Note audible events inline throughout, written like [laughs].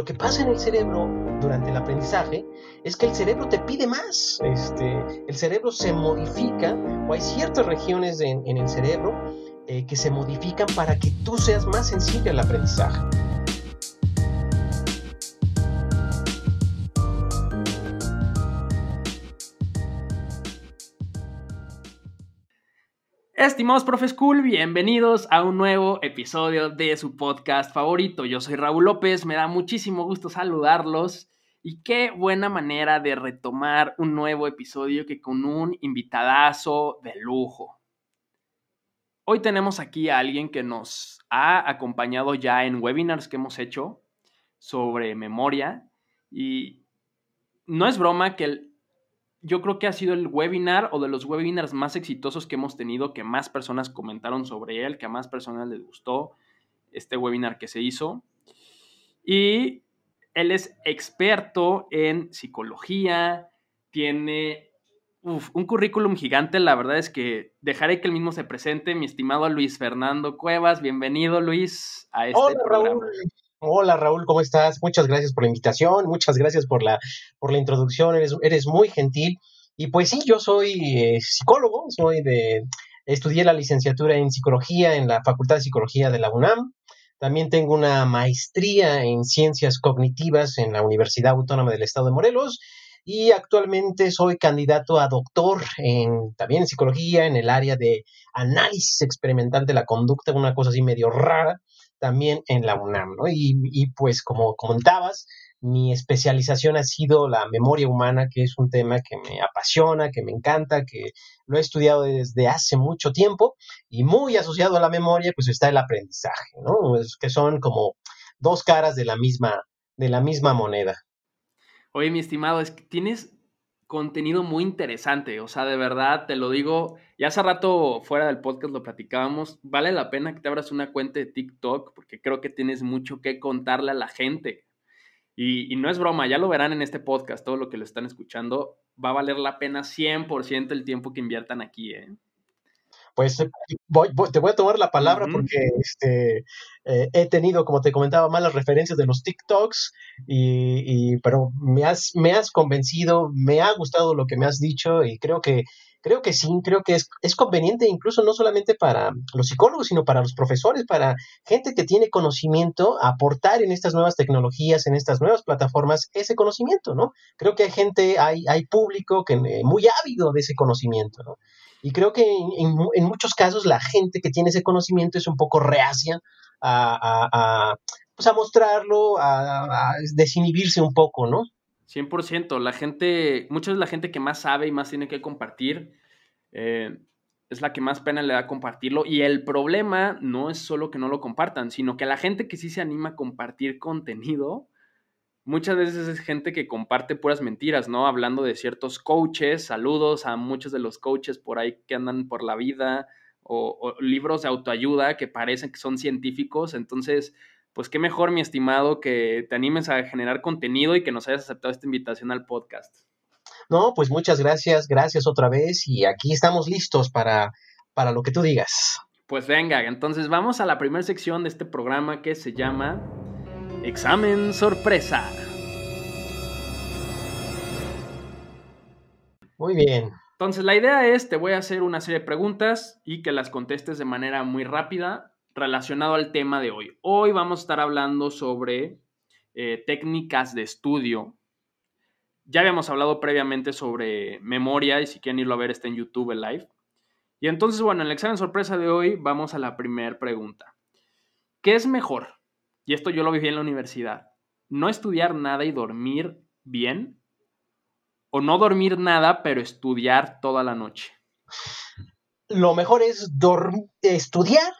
lo que pasa en el cerebro durante el aprendizaje es que el cerebro te pide más. Este, el cerebro se modifica o hay ciertas regiones en, el cerebro eh, que se modifican para que tú seas más sensible al aprendizaje. Estimados Profe School, bienvenidos a un nuevo episodio de su podcast favorito. Yo soy Raúl López, me da muchísimo gusto saludarlos y qué buena manera de retomar un nuevo episodio que con un invitadazo de lujo. Hoy tenemos aquí a alguien que nos ha acompañado ya en webinars que hemos hecho sobre memoria y no es broma que el yo creo que ha sido el webinar o de los webinars más exitosos que hemos tenido, que más personas comentaron sobre él, que a más personas les gustó este webinar que se hizo. Y él es experto en psicología, tiene un currículum gigante, la verdad es que dejaré que él mismo se presente, mi estimado Luis Fernando Cuevas, bienvenido Luis a este programa. Hola Raúl, ¿cómo estás? Muchas gracias por la invitación, muchas gracias por la, por la introducción, eres, eres muy gentil. Y pues sí, yo soy eh, psicólogo, soy de, estudié la licenciatura en psicología en la Facultad de Psicología de la UNAM. También tengo una maestría en ciencias cognitivas en la Universidad Autónoma del Estado de Morelos y actualmente soy candidato a doctor en también en psicología en el área de análisis experimental de la conducta, una cosa así medio rara también en la UNAM, ¿no? Y, pues como comentabas, mi especialización ha sido la memoria humana, que es un tema que me apasiona, que me encanta, que lo he estudiado desde hace mucho tiempo y muy asociado a la memoria, pues está el aprendizaje, ¿no? Que son como dos caras de la misma, de la misma moneda. Oye, mi estimado, es que tienes contenido muy interesante. O sea, de verdad, te lo digo, ya hace rato fuera del podcast lo platicábamos, vale la pena que te abras una cuenta de TikTok porque creo que tienes mucho que contarle a la gente. Y, no es broma, ya lo verán en este podcast, todo lo que lo están escuchando, va a valer la pena 100% el tiempo que inviertan aquí, ¿eh? Pues te voy a tomar la palabra porque este, eh, he tenido, como te comentaba, malas referencias de los TikToks, y, pero me has, me has convencido, me ha gustado lo que me has dicho y creo que, creo que sí, creo que es, es conveniente incluso no solamente para los psicólogos, sino para los profesores, para gente que tiene conocimiento, aportar en estas nuevas tecnologías, en estas nuevas plataformas, ese conocimiento, ¿no? Creo que hay gente, hay, hay público que eh, muy ávido de ese conocimiento, ¿no? Y creo que en, muchos casos la gente que tiene ese conocimiento es un poco reacia a, pues a mostrarlo, a, desinhibirse un poco, ¿no? 100%. La gente, mucha de la gente que más sabe y más tiene que compartir, eh, es la que más pena le da compartirlo. Y el problema no es solo que no lo compartan, sino que la gente que sí se anima a compartir contenido, muchas veces es gente que comparte puras mentiras, ¿no? Hablando de ciertos coaches, saludos a muchos de los coaches por ahí que andan por la vida, o, libros de autoayuda que parecen que son científicos. Entonces, pues qué mejor, mi estimado, que te animes a generar contenido y que nos hayas aceptado esta invitación al podcast. No, pues muchas gracias, gracias otra vez y aquí estamos listos para, para lo que tú digas. Pues venga, entonces vamos a la primera sección de este programa que se llama Examen sorpresa. Muy bien. Entonces la idea es, te voy a hacer una serie de preguntas y que las contestes de manera muy rápida relacionado al tema de hoy. Hoy vamos a estar hablando sobre eh, técnicas de estudio. Ya habíamos hablado previamente sobre memoria y si quieren irlo a ver está en YouTube live. Y entonces, bueno, en el examen sorpresa de hoy vamos a la primera pregunta. ¿Qué es mejor? y esto yo lo viví en la universidad, no estudiar nada y dormir bien, o no dormir nada, pero estudiar toda la noche. Lo mejor es estudiar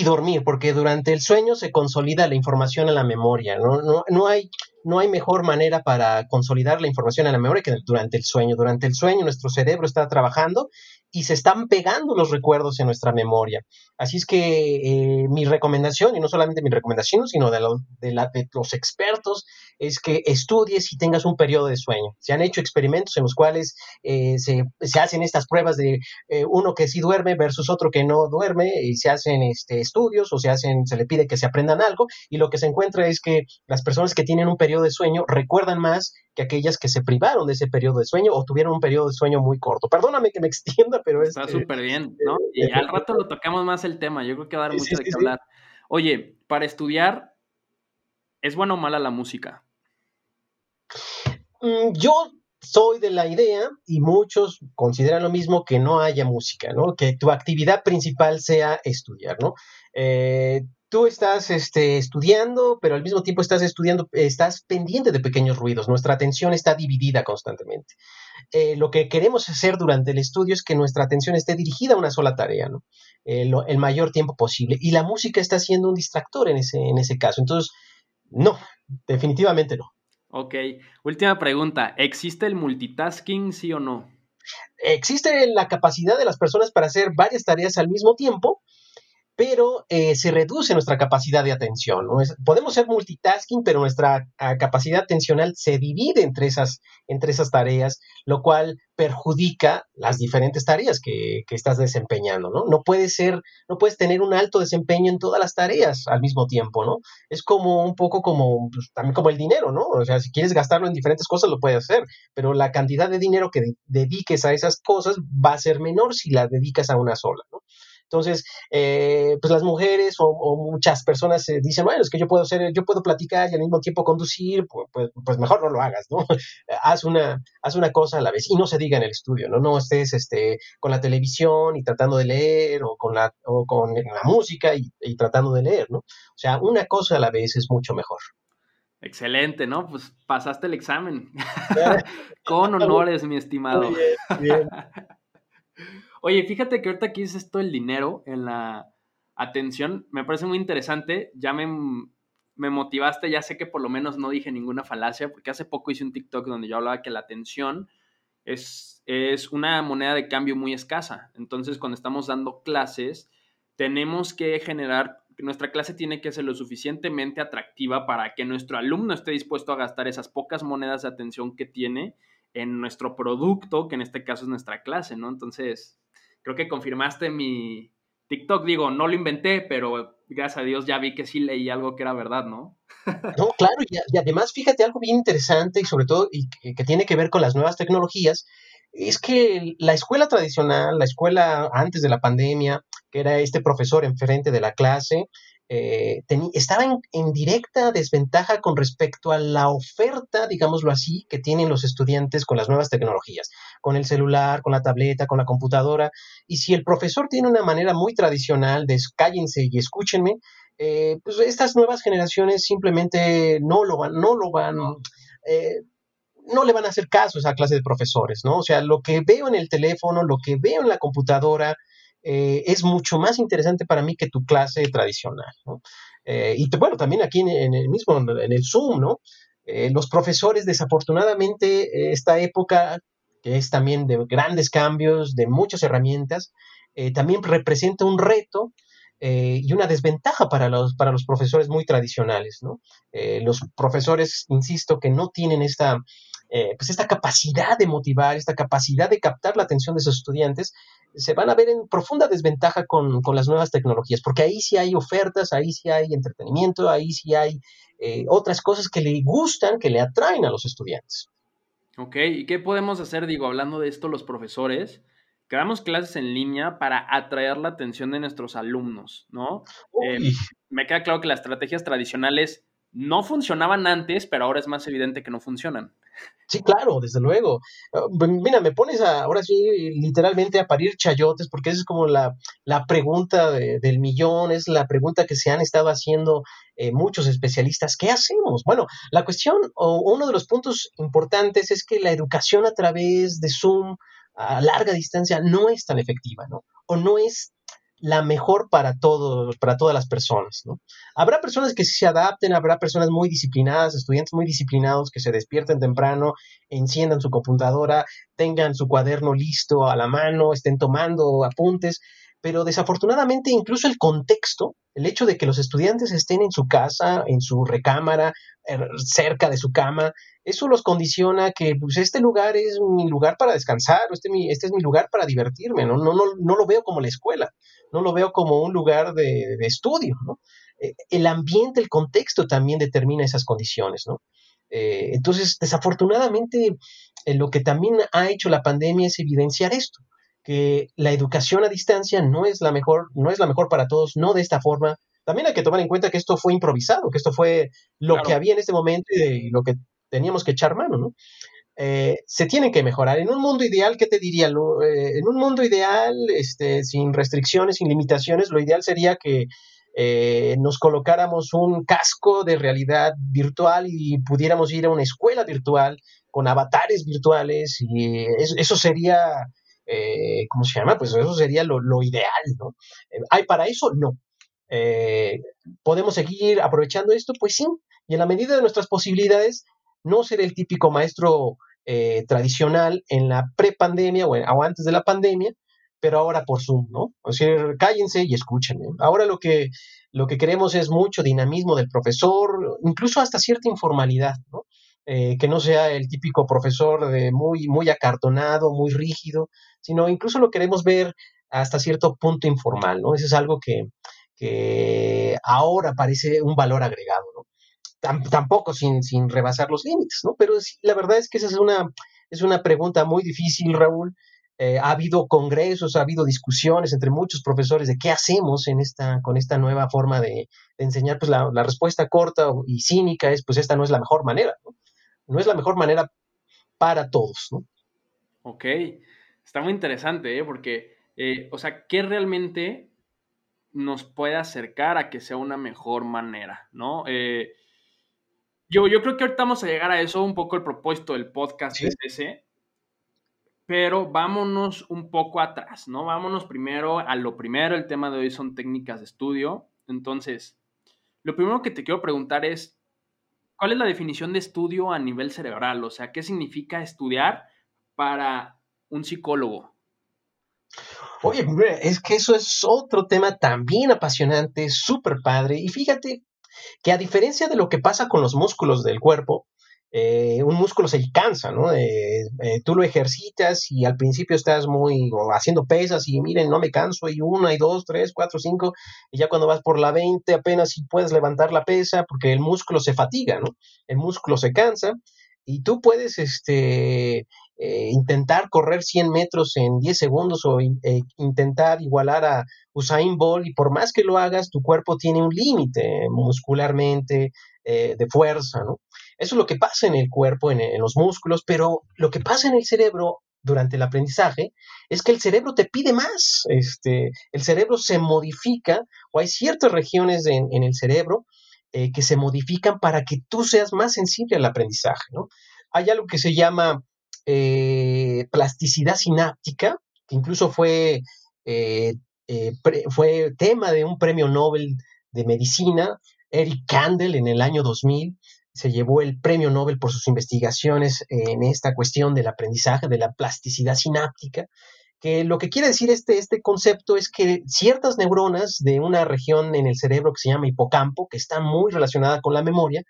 y dormir, porque durante el sueño se consolida la información en la memoria. No, no, hay, no hay mejor manera para consolidar la información en la memoria que durante el sueño. Durante el sueño nuestro cerebro está trabajando y se están pegando los recuerdos en nuestra memoria. Así es que eh, mi recomendación, y no solamente mi recomendación, sino de, de, los expertos, es que estudies y tengas un periodo de sueño. Se han hecho experimentos en los cuales eh, se, hacen estas pruebas de eh, uno que sí duerme versus otro que no duerme y se hacen este, estudios o se hacen, se le pide que se aprendan algo y lo que se encuentra es que las personas que tienen un periodo de sueño recuerdan más que aquellas que se privaron de ese periodo de sueño o tuvieron un periodo de sueño muy corto. Perdóname que me [laughs] extienda, pero es... Está súper bien, ¿no? Y al rato lo [laughs] tocamos más el tema, yo creo que va a dar mucho de qué hablar. Oye, para estudiar, ¿es buena o mala la música? Mm, yo soy de la idea, y muchos consideran lo mismo, que no haya música, ¿no? Que tu actividad principal sea estudiar, ¿no? Eh, tú estás este, estudiando, pero al mismo tiempo estás estudiando, estás pendiente de pequeños ruidos, nuestra atención está dividida constantemente. Eh, lo que queremos hacer durante el estudio es que nuestra atención esté dirigida a una sola tarea, ¿no? Eh, el mayor tiempo posible. Y la música está siendo un distractor en ese, en ese caso. Entonces, no, definitivamente no. Ok, última pregunta. ¿Existe el multitasking, sí o no? Existe la capacidad de las personas para hacer varias tareas al mismo tiempo, pero eh, se reduce nuestra capacidad de atención. podemos ser multitasking, pero nuestra ah, capacidad atencional se divide entre esas, entre esas tareas, lo cual perjudica las diferentes tareas que, estás desempeñando. ¿no? no puedes ser, no puedes tener un alto desempeño en todas las tareas al mismo tiempo, ¿no? Es como un poco como, pues, también como el dinero, ¿no? O sea, si quieres gastarlo en diferentes cosas, lo puedes hacer, pero la cantidad de dinero que dediques a esas cosas va a ser menor si la dedicas a una sola, ¿no? Entonces, eh, pues las mujeres o, muchas personas dicen, bueno, es que yo puedo hacer, yo puedo platicar y al mismo tiempo conducir, pues, pues, pues mejor no lo hagas, ¿no? [laughs] haz, una, haz una cosa a la vez y no se diga en el estudio, ¿no? No estés este, con la televisión y tratando de leer o con la, o con la música y, y tratando de leer, ¿no? O sea, una cosa a la vez es mucho mejor. Excelente, ¿no? Pues pasaste el examen. [laughs] Con [laughs] honores, mi estimado. Bien, bien. Oye, fíjate que ahorita aquí es esto el dinero en la atención. Me parece muy interesante. Ya me, me motivaste, ya sé que por lo menos no dije ninguna falacia, porque hace poco hice un TikTok donde yo hablaba que la atención es, es una moneda de cambio muy escasa. Entonces, cuando estamos dando clases, tenemos que generar, nuestra clase tiene que ser lo suficientemente atractiva para que nuestro alumno esté dispuesto a gastar esas pocas monedas de atención que tiene en nuestro producto, que en este caso es nuestra clase, ¿no? Entonces, creo que confirmaste mi TikTok. Digo, no lo inventé, pero gracias a Dios ya vi que sí leí algo que era verdad, ¿no? No, claro, y, además fíjate algo bien interesante y sobre todo y que, tiene que ver con las nuevas tecnologías, es que la escuela tradicional, la escuela antes de la pandemia, que era este profesor enfrente de la clase, eh, estaba en, directa desventaja con respecto a la oferta, digámoslo así, que tienen los estudiantes con las nuevas tecnologías, con el celular, con la tableta, con la computadora. Y si el profesor tiene una manera muy tradicional de cállense y escúchenme, eh, pues estas nuevas generaciones simplemente no lo van, no lo van, eh, no le van a hacer caso a esa clase de profesores, ¿no? O sea, lo que veo en el teléfono, lo que veo en la computadora, eh, es mucho más interesante para mí que tu clase tradicional. Eh, y bueno, también aquí en, el mismo, en el Zoom, ¿no? Eh, los profesores, desafortunadamente, esta época, que es también de grandes cambios, de muchas herramientas, también representa un reto y una desventaja para los, para los profesores muy tradicionales. ¿no? los profesores, insisto, que no tienen esta, pues esta capacidad de motivar, esta capacidad de captar la atención de sus estudiantes, se van a ver en profunda desventaja con, las nuevas tecnologías, porque ahí sí hay ofertas, ahí sí hay entretenimiento, ahí sí hay eh, otras cosas que le gustan, que le atraen a los estudiantes. Ok, ¿y qué podemos hacer, digo, hablando de esto los profesores? Creamos clases en línea para atraer la atención de nuestros alumnos, ¿no? Eh, me queda claro que las estrategias tradicionales no funcionaban antes, pero ahora es más evidente que no funcionan. Sí, claro, desde luego. Ah, mira, me pones ahora sí literalmente a parir chayotes, porque esa es como la, pregunta del millón, es la pregunta que se han estado haciendo eh, muchos especialistas. ¿Qué hacemos? Bueno, la cuestión o uno de los puntos importantes es que la educación a través de Zoom a larga distancia no es tan efectiva, ¿no? O no es la mejor para todos, para todas las personas, ¿no? Habrá personas que se adapten, habrá personas muy disciplinadas, estudiantes muy disciplinados que se despierten temprano, enciendan su computadora, tengan su cuaderno listo a la mano, estén tomando apuntes, pero desafortunadamente incluso el contexto, el hecho de que los estudiantes estén en su casa, en su recámara, er, cerca de su cama, eso los condiciona que pues, este lugar es mi lugar para descansar, este, este es mi lugar para divertirme, ¿no? Lo veo como la escuela, no lo veo como un lugar de, estudio. Eh, el ambiente, el contexto también determina esas condiciones, ¿no? Eh, entonces, desafortunadamente, eh, lo que también ha hecho la pandemia es evidenciar esto, que la educación a distancia no es la mejor, no es la mejor para todos, no de esta forma. También hay que tomar en cuenta que esto fue improvisado, que esto fue lo que había en este momento y lo que teníamos que echar mano, ¿no? Eh, se tienen que mejorar. En un mundo ideal, ¿qué te diría? Eh, en un mundo ideal, este, sin restricciones, sin limitaciones, lo ideal sería que eh, nos colocáramos un casco de realidad virtual y pudiéramos ir a una escuela virtual con avatares virtuales y eso sería eh, ¿cómo se llama? Pues eso sería lo, ideal, ¿no? Eh, ¿Hay para eso? No. Eh, ¿Podemos seguir aprovechando esto? Pues sí, y en la medida de nuestras posibilidades, no ser el típico maestro tradicional en la prepandemia o, o antes de la pandemia, pero ahora por Zoom, ¿no? O sea, cállense y escúchenme. Ahora lo que, lo que queremos es mucho dinamismo del profesor, incluso hasta cierta informalidad, ¿no? Que no sea el típico profesor de muy, muy acartonado, muy rígido, sino incluso lo queremos ver hasta cierto punto informal, ¿no? Eso es algo que, ahora parece un valor agregado, ¿no? tampoco sin, sin, rebasar los límites, ¿no? Pero la verdad es que esa es una, es una pregunta muy difícil, Raúl. Eh, ha habido congresos, ha habido discusiones entre muchos profesores de qué hacemos en esta, con esta nueva forma de, enseñar. Pues la, la, respuesta corta y cínica es, pues esta no es la mejor manera, ¿no? No es la mejor manera para todos, ¿no? Ok. Está muy interesante, ¿eh? porque, eh, o sea, ¿qué realmente nos puede acercar a que sea una mejor manera, ¿no? Eh, yo, yo creo que ahorita vamos a llegar a eso, un poco el propósito del podcast es ese, pero vámonos un poco atrás, ¿no? Vámonos primero a lo primero, el tema de hoy son técnicas de estudio. Entonces, lo primero que te quiero preguntar es, ¿cuál es la definición de estudio a nivel cerebral? O sea, ¿qué significa estudiar para un psicólogo? Oye, es que eso es otro tema también apasionante, súper padre. Y fíjate que a diferencia de lo que pasa con los músculos del cuerpo, eh, un músculo se cansa, ¿no? Eh, eh, tú lo ejercitas y al principio estás muy haciendo pesas y miren, no me canso, y una, y dos, tres, cuatro, cinco, y ya cuando vas por la 20 apenas si puedes levantar la pesa porque el músculo se fatiga, ¿no? El músculo se cansa y tú puedes, este, intentar correr 100 metros en 10 segundos o intentar igualar a Usain Bolt y por más que lo hagas, tu cuerpo tiene un límite muscularmente, de fuerza, ¿no? Eso es lo que pasa en el cuerpo, en, los músculos, pero lo que pasa en el cerebro durante el aprendizaje es que el cerebro te pide más, este, el cerebro se modifica o hay ciertas regiones en, el cerebro que se modifican para que tú seas más sensible al aprendizaje, ¿no? Hay algo que se llama eh, plasticidad sináptica, que incluso fue, eh, eh, fue tema de un premio Nobel de Medicina, Eric Kandel en el año 2000 se llevó el premio Nobel por sus investigaciones en esta cuestión del aprendizaje, de la plasticidad sináptica, que lo que quiere decir este, este concepto es que ciertas neuronas de una región en el cerebro que se llama hipocampo, que está muy relacionada con la memoria,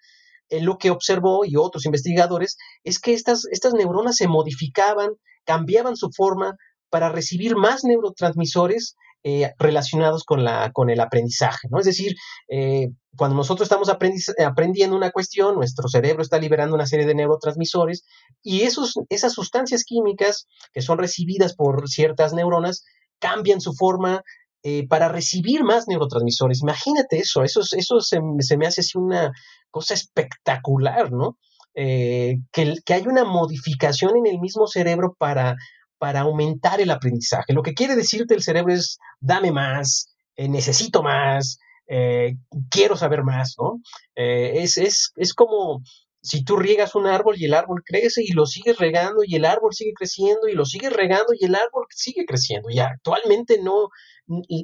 lo que observó y otros investigadores es que estas, estas neuronas se modificaban, cambiaban su forma para recibir más neurotransmisores eh, relacionados con, la, con el aprendizaje, ¿no? Es decir, eh, cuando nosotros estamos aprendiendo una cuestión, nuestro cerebro está liberando una serie de neurotransmisores y esos, esas sustancias químicas que son recibidas por ciertas neuronas cambian su forma, eh, para recibir más neurotransmisores. Imagínate eso, eso, eso se, me hace así una cosa espectacular, ¿no? Que, que hay una modificación en el mismo cerebro para, para aumentar el aprendizaje. Lo que quiere decirte el cerebro es, dame más, eh, necesito más, quiero saber más, ¿no? es, es, es como si tú riegas un árbol y el árbol crece y lo sigues regando y el árbol sigue creciendo y lo sigues regando y el árbol sigue creciendo. Y actualmente no,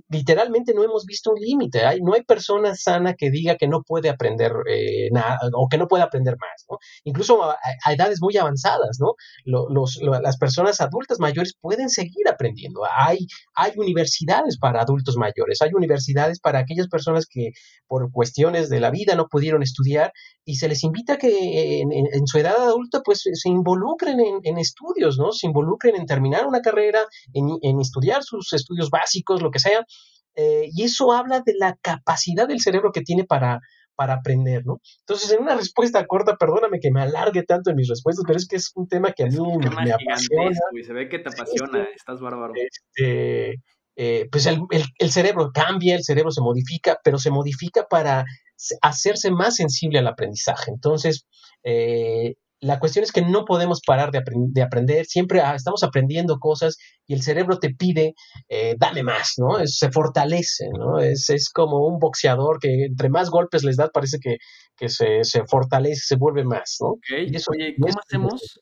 literalmente no hemos visto un límite. no hay persona sana que diga que no puede aprender eh, nada o que no puede aprender más. ¿no? Incluso a, edades muy avanzadas, ¿no? las personas adultas mayores pueden seguir aprendiendo. Hay, hay universidades para adultos mayores, hay universidades para aquellas personas que por cuestiones de la vida no pudieron estudiar y se les invita a que en, su edad adulta pues se involucren en, estudios, ¿no? Se involucren en terminar una carrera, en, estudiar sus estudios básicos, lo que sea. Eh, y eso habla de la capacidad del cerebro que tiene para, para aprender, ¿no? Entonces, en una respuesta corta, perdóname que me alargue tanto en mis respuestas, pero es que es un tema que a mí me, apasiona. se ve que te apasiona, estás bárbaro. Este, eh, pues el, cerebro cambia, el cerebro se modifica, pero se modifica para hacerse más sensible al aprendizaje. Entonces, eh, la cuestión es que no podemos parar de, aprender, siempre ah, estamos aprendiendo cosas y el cerebro te pide, eh, dale más, ¿no? se fortalece, ¿no? Es, como un boxeador que entre más golpes les das parece que, se, fortalece, se vuelve más, ¿no? Y eso, Oye, ¿cómo hacemos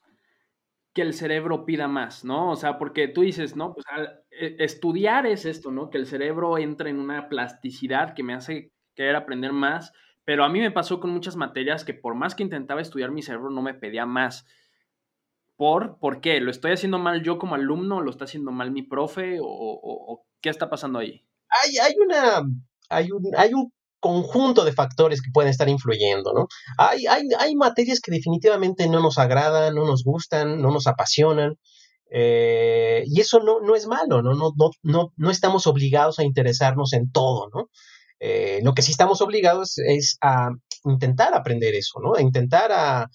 que el cerebro pida más, ¿no? O sea, porque tú dices, ¿no? Pues e, estudiar es esto, ¿no? Que el cerebro entre en una plasticidad que me hace querer aprender más pero a mí me pasó con muchas materias que por más que intentaba estudiar mi cerebro no me pedía más. ¿Por, ¿Por qué? ¿Lo estoy haciendo mal yo como alumno? ¿Lo está haciendo mal mi profe? ¿O, qué está pasando ahí? Hay, hay, una, hay, un, hay un conjunto de factores que pueden estar influyendo, ¿no? Hay, hay, hay materias que definitivamente no nos agradan, no nos gustan, no nos apasionan. Eh, y eso no, no es malo, ¿no? No, no, no, no estamos obligados a interesarnos en todo, ¿no? Eh, lo que sí estamos obligados es a intentar aprender eso, ¿no? A intentar a,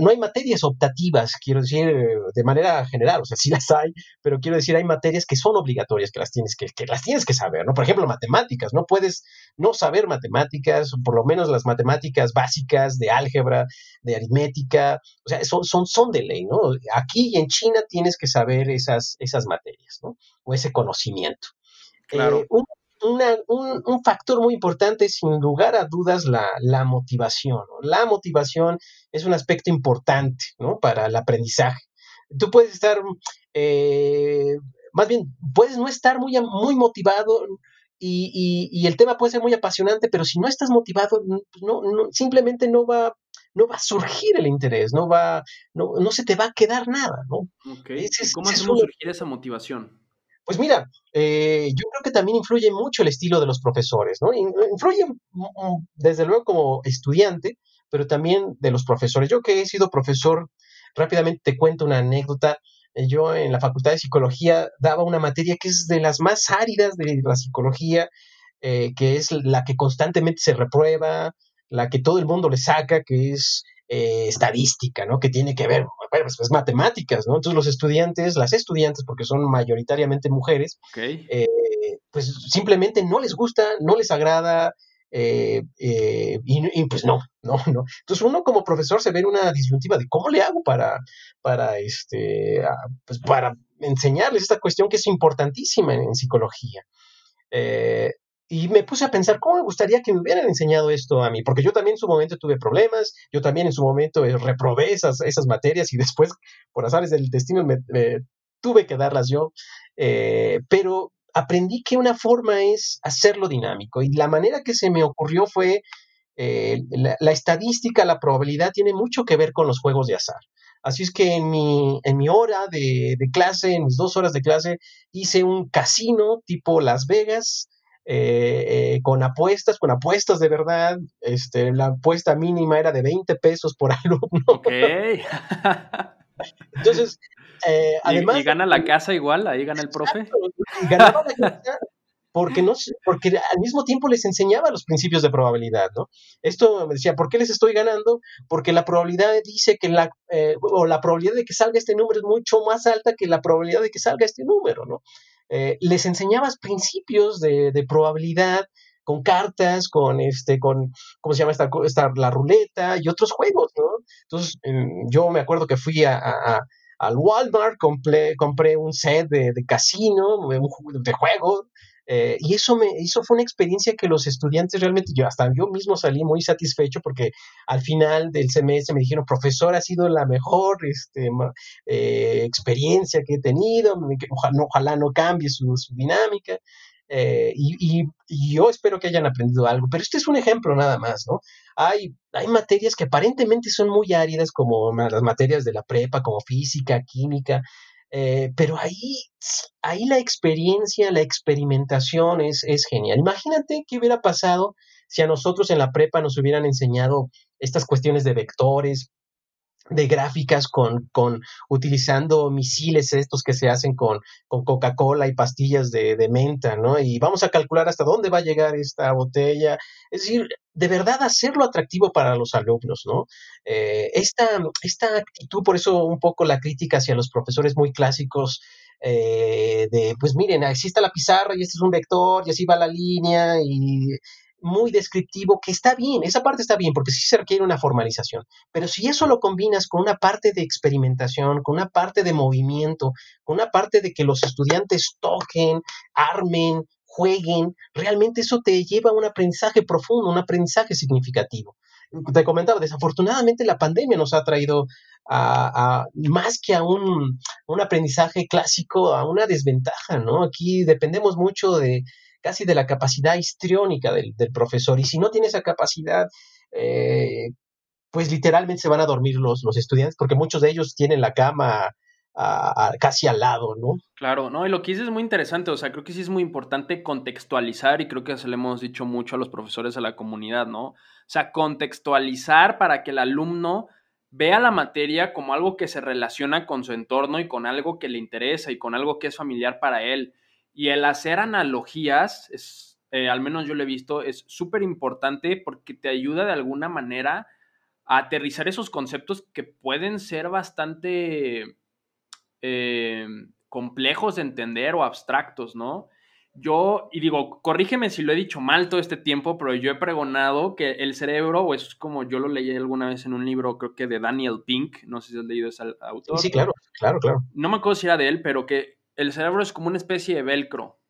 no hay materias optativas, quiero decir, de manera general, o sea, sí [laughs] las hay, pero quiero decir, hay materias que son obligatorias, que las tienes que, que las tienes que saber, ¿no? Por ejemplo, matemáticas, no puedes no saber matemáticas, por lo menos las matemáticas básicas de álgebra, de aritmética, o sea, son, son, son de ley, ¿no? Aquí en China tienes que saber esas, esas materias, ¿no? O ese conocimiento. Claro. Eh, un, factor muy importante, sin lugar a dudas, la, motivación. La motivación es un aspecto importante para el aprendizaje. Tú puedes estar, eh, más bien, puedes no estar muy, muy motivado y, el tema puede ser muy apasionante, pero si no estás motivado, no, simplemente no va, no va a surgir el interés, no, va, no, se te va a quedar nada. ¿no? ¿Cómo hacemos surgir esa motivación? Pues mira, eh, yo creo que también influye mucho el estilo de los profesores, ¿no? Influye desde luego como estudiante, pero también de los profesores. Yo que he sido profesor, rápidamente te cuento una anécdota. Eh, yo en la Facultad de Psicología daba una materia que es de las más áridas de la psicología, eh, que es la que constantemente se reprueba, la que todo el mundo le saca, que es eh, estadística, ¿no? Que tiene que ver, bueno, pues, matemáticas, ¿no? Entonces los estudiantes, las estudiantes, porque son mayoritariamente mujeres, eh, pues simplemente no les gusta, no les agrada, eh, y, pues no, no, no. Entonces uno como profesor se ve en una disyuntiva de cómo le hago para, para, este, pues para enseñarles esta cuestión que es importantísima en, psicología. Y me puse a pensar, ¿cómo me gustaría que me hubieran enseñado esto a mí? Porque yo también en su momento tuve problemas, yo también en su momento eh, reprobé esas, esas materias y [laughs] después, por azares del destino, me, tuve que darlas yo. Eh, pero aprendí que una forma es hacerlo dinámico y la manera que se me ocurrió fue eh, la, estadística, la probabilidad tiene mucho que ver con los juegos de azar. Así es que en mi, en mi hora de, de clase, en mis dos horas de clase, hice un casino tipo Las Vegas, eh, eh, con apuestas, con apuestas de verdad. Este, la apuesta mínima era de 20 pesos por [laughs] alumno. Ok. Entonces, eh, además. ¿Y, gana la casa igual? ¿Ahí gana el profe? Y ganaba la casa porque, no, porque al mismo tiempo les enseñaba los principios de probabilidad, ¿no? Esto me decía, ¿por qué les estoy ganando? Porque la probabilidad dice que la, o la probabilidad de que salga este número es mucho más alta que la probabilidad de que salga este número, ¿no? Eh, les enseñabas principios de, probabilidad con cartas, con este, con, ¿cómo se llama esta, esta la ruleta y otros juegos, ¿no? Entonces, yo me acuerdo que fui a, al Walmart, compré, compré un set de, de casino, de juego, eh, y eso, me, fue una experiencia que los estudiantes realmente, yo hasta yo mismo salí muy satisfecho porque al final del semestre me dijeron, profesor, ha sido la mejor este, eh, experiencia que he tenido, ojalá, no cambie su, dinámica. eh, y, yo espero que hayan aprendido algo, pero este es un ejemplo nada más, ¿no? Hay, hay materias que aparentemente son muy áridas, como las materias de la prepa, como física, química, eh, pero ahí, ahí la experiencia, la experimentación es, es genial. Imagínate qué hubiera pasado si a nosotros en la prepa nos hubieran enseñado estas cuestiones de vectores, de gráficas con, con, utilizando misiles estos que se hacen con, con Coca-Cola y pastillas de, de, menta, ¿no? Y vamos a calcular hasta dónde va a llegar esta botella. Es decir, de verdad hacerlo atractivo para los alumnos, ¿no? Eh, esta, esta actitud, por eso un poco la crítica hacia los profesores muy clásicos, eh, de, pues miren, existe la pizarra y este es un vector y así va la línea y muy descriptivo, que está bien, esa parte está bien, porque sí se requiere una formalización. Pero si eso lo combinas con una parte de experimentación, con una parte de movimiento, con una parte de que los estudiantes toquen, armen, jueguen, realmente eso te lleva a un aprendizaje profundo, un aprendizaje significativo. Te comentaba, desafortunadamente la pandemia nos ha traído a, más que a un, un aprendizaje clásico, a una desventaja, ¿no? Aquí dependemos mucho de, casi de la capacidad histriónica del, profesor. Y si no tiene esa capacidad, eh, pues literalmente se van a dormir los, estudiantes, porque muchos de ellos tienen la cama casi al lado, ¿no? Claro, no, y lo que dices es muy interesante, o sea, creo que sí es muy importante contextualizar y creo que se le hemos dicho mucho a los profesores de la comunidad, ¿no? O sea, contextualizar para que el alumno vea la materia como algo que se relaciona con su entorno y con algo que le interesa y con algo que es familiar para él. Y el hacer analogías, es, eh, al menos yo lo he visto, es súper importante porque te ayuda de alguna manera a aterrizar esos conceptos que pueden ser bastante eh, complejos de entender o abstractos, ¿no? Yo, y digo, corrígeme si lo he dicho mal todo este tiempo, pero yo he pregonado que el cerebro, o es como yo lo leí alguna vez en un libro, creo que de Daniel Pink, no sé si has leído ese autor. Sí, claro, claro, claro. No me acuerdo si era de él, pero que el cerebro es como una especie de velcro,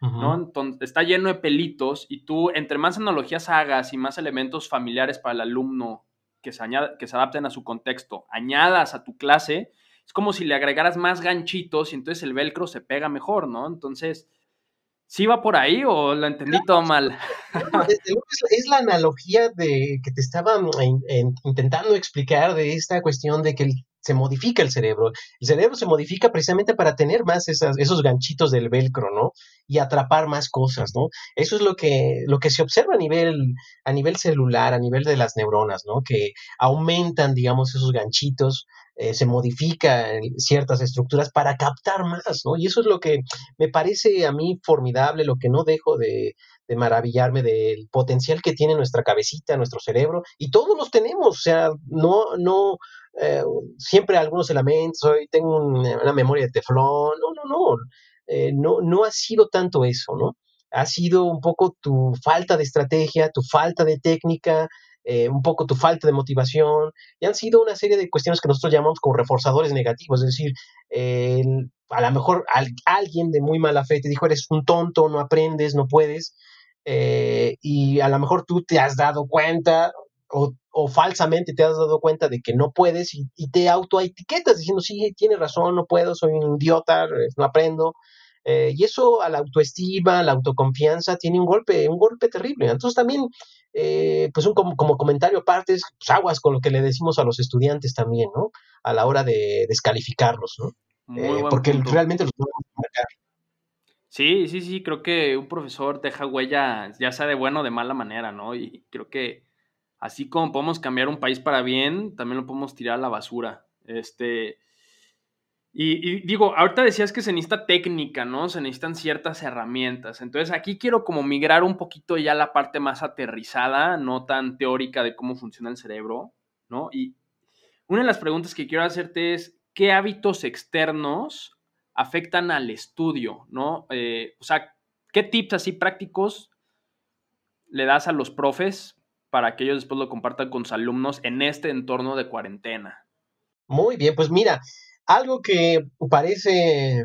¿no? Entonces, está lleno de pelitos y tú, entre más analogías hagas y más elementos familiares para el alumno que se, que se adapten a su contexto, añadas a tu clase, es como si le agregaras más ganchitos y entonces el velcro se pega mejor, ¿no? Entonces, ¿sí va por ahí o lo entendí todo mal? es, la analogía de que te estaba intentando explicar de esta cuestión de que el se modifica el cerebro. El cerebro se modifica precisamente para tener más esos ganchitos del velcro, ¿no? Y atrapar más cosas, ¿no? Eso es lo que, lo que se observa a nivel, a nivel celular, a nivel de las neuronas, ¿no? Que aumentan, digamos, esos ganchitos, eh, se modifican ciertas estructuras para captar más, ¿no? Y eso es lo que me parece a mí formidable, lo que no dejo de, de maravillarme del potencial que tiene nuestra cabecita, nuestro cerebro, y todos los tenemos, o sea, no, no, eh, siempre algunos elementos, hoy tengo una memoria de teflón, no, no, no, eh, no, no ha sido tanto eso, ¿no? Ha sido un poco tu falta de estrategia, tu falta de técnica, eh, un poco tu falta de motivación, y han sido una serie de cuestiones que nosotros llamamos como reforzadores negativos, es decir, a lo mejor alguien de muy mala fe te dijo, eres un tonto, no aprendes, no puedes, y a lo mejor tú te has dado cuenta, o, falsamente te has dado cuenta de que no puedes y, te autoetiquetas diciendo, sí, tiene razón, no puedo, soy un idiota, no aprendo. Eh, y eso a la autoestima, a la autoconfianza, tiene un golpe, un golpe terrible. Entonces también, eh, pues un, como, comentario aparte, pues aguas con lo que le decimos a los estudiantes también, ¿no? A la hora de descalificarlos, ¿no? Eh, porque realmente los podemos marcar. Sí, sí, sí, creo que un profesor deja huella, ya sea de buena o de mala manera, ¿no? Y creo que así como podemos cambiar un país para bien, también lo podemos tirar a la basura. Este, y, digo, ahorita decías que se necesita técnica, ¿no? Se necesitan ciertas herramientas. Entonces aquí quiero como migrar un poquito ya la parte más aterrizada, no tan teórica de cómo funciona el cerebro, ¿no? Y una de las preguntas que quiero hacerte es, ¿qué hábitos externos afectan al estudio, ¿no? Eh, o sea, ¿qué tips así prácticos le das a los profes para que ellos después lo compartan con sus alumnos en este entorno de cuarentena. Muy bien, pues mira, algo que parece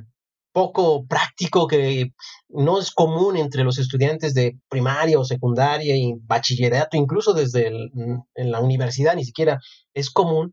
poco práctico, que no es común entre los estudiantes de primaria o secundaria y bachillerato, incluso desde en la universidad ni siquiera es común,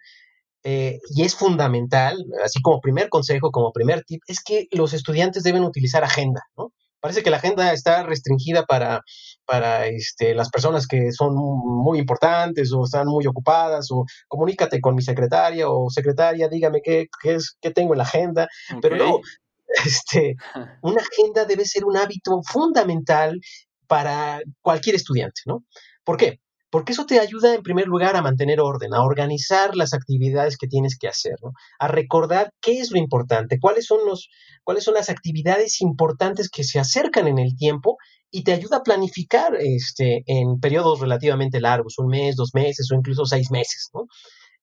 eh, y es fundamental, así como primer consejo, como primer tip, es que los estudiantes deben utilizar agenda, ¿no? Parece que la agenda está restringida para, para este, las personas que son muy importantes o están muy ocupadas o comunícate con mi secretaria o secretaria, dígame qué, qué, es, qué tengo en la agenda. Pero no, [laughs] este, [laughs] una agenda debe ser un hábito fundamental para cualquier estudiante, ¿no? ¿Por qué? Porque eso te ayuda en primer lugar a mantener orden, a organizar las actividades que tienes que hacer, a recordar qué es lo importante, cuáles son, los, cuáles son las actividades importantes que se acercan en el tiempo y te ayuda a planificar este, en periodos relativamente largos, un mes, dos meses o incluso seis meses. ¿no?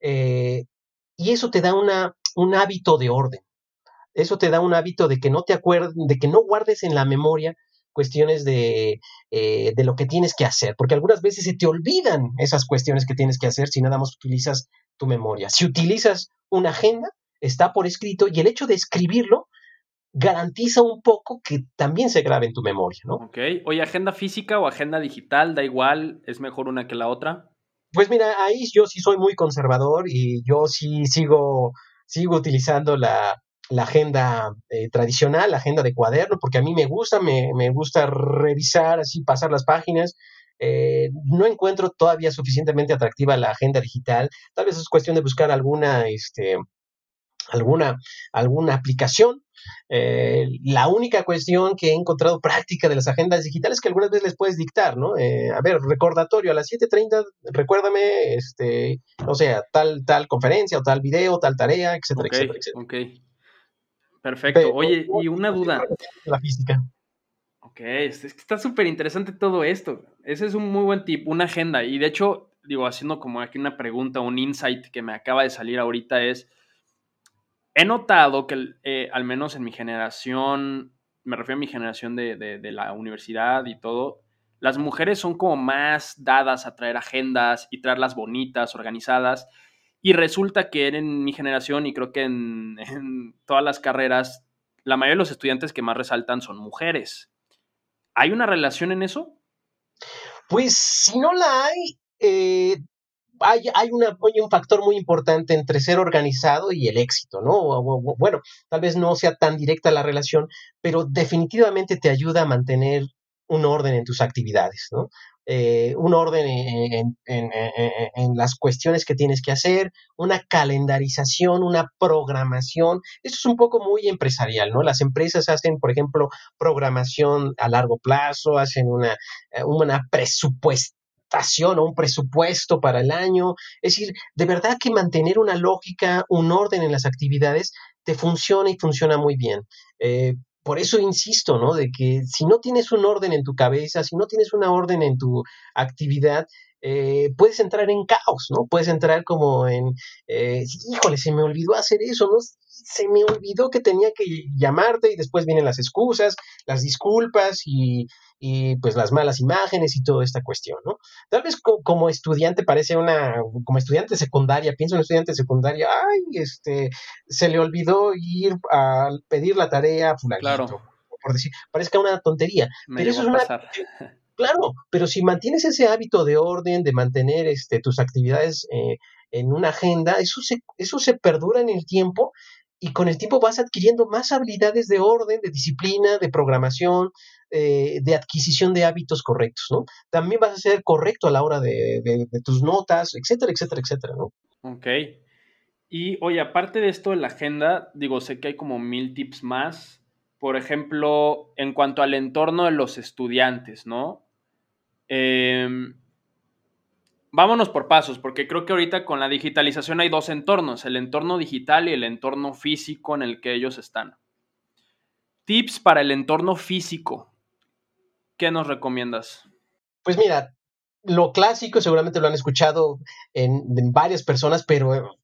Eh, y eso te da una, un hábito de orden. Eso te da un hábito de que no te acuerdes, de que no guardes en la memoria cuestiones de, eh, de, lo que tienes que hacer, porque algunas veces se te olvidan esas cuestiones que tienes que hacer si nada más utilizas tu memoria. Si utilizas una agenda, está por escrito y el hecho de escribirlo garantiza un poco que también se grabe en tu memoria, ¿no? Ok. Oye, agenda física o agenda digital, da igual, es mejor una que la otra. Pues mira, ahí yo sí soy muy conservador y yo sí sigo, sigo utilizando la, la agenda eh, tradicional, la agenda de cuaderno, porque a mí me gusta, me, me gusta revisar, así pasar las páginas. Eh, no encuentro todavía suficientemente atractiva la agenda digital. Tal vez es cuestión de buscar alguna, este, alguna, alguna aplicación. Eh, la única cuestión que he encontrado práctica de las agendas digitales es que algunas veces les puedes dictar, ¿no? a ver, recordatorio, a las 7.30, recuérdame, este, o sea, tal, tal conferencia o tal video, tal tarea, etcétera, etcétera, etcétera. Perfecto. Oye, y una [laughs] duda. La física. Ok, es, que está súper interesante todo esto. Ese es un muy buen tip, una agenda. Y de hecho, digo, haciendo como aquí una pregunta, un insight que me acaba de salir ahorita es, he notado que eh, al menos en mi generación, me refiero a mi generación de, de la universidad y todo, las mujeres son como más dadas a traer agendas y traerlas bonitas, organizadas. Y resulta que en mi generación y creo que en, todas las carreras, la mayoría de los estudiantes que más resaltan son mujeres. ¿Hay una relación en eso? Pues si no la hay, eh, hay, un factor muy importante entre ser organizado y el éxito, ¿no? Bueno, tal vez no sea tan directa la relación, pero definitivamente te ayuda a mantener un orden en tus actividades, ¿no? Eh, un orden en, las cuestiones que tienes que hacer, una calendarización, una programación. Esto es un poco muy empresarial, ¿no? Las empresas hacen, por ejemplo, programación a largo plazo, hacen una, eh, una presupuestación o un presupuesto para el año. Es decir, de verdad que mantener una lógica, un orden en las actividades te funciona y funciona muy bien. Eh, por eso insisto, ¿no? De que si no tienes un orden en tu cabeza, si no tienes una orden en tu actividad, eh, puedes entrar en caos, ¿no? Puedes entrar como en, eh, híjole, se me olvidó hacer eso, ¿no? Se me olvidó que tenía que llamarte y después vienen las excusas, las disculpas y, y pues las malas imágenes y toda esta cuestión, ¿no? Tal vez como estudiante parece una, como estudiante secundaria, pienso en estudiante secundaria, ay, este, se le olvidó ir a pedir la tarea a fulanito, por decir, parezca una tontería, pero eso es una... Claro, pero si mantienes ese hábito de orden, de mantener este, tus actividades eh, en una agenda, eso se, eso se perdura en el tiempo y con el tiempo vas adquiriendo más habilidades de orden, de disciplina, de programación, eh, de adquisición de hábitos correctos, ¿no? También vas a ser correcto a la hora de, tus notas, etcétera, etcétera, etcétera, ¿no? Ok. Y oye, aparte de esto de la agenda, digo, sé que hay como mil tips más. Por ejemplo, en cuanto al entorno de los estudiantes, ¿no? Em, vámonos por pasos, porque creo que ahorita con la digitalización hay dos entornos, el entorno digital y el entorno físico en el que ellos están. Tips para el entorno físico. ¿Qué nos recomiendas? Pues mira, lo clásico seguramente lo han escuchado en, varias personas, pero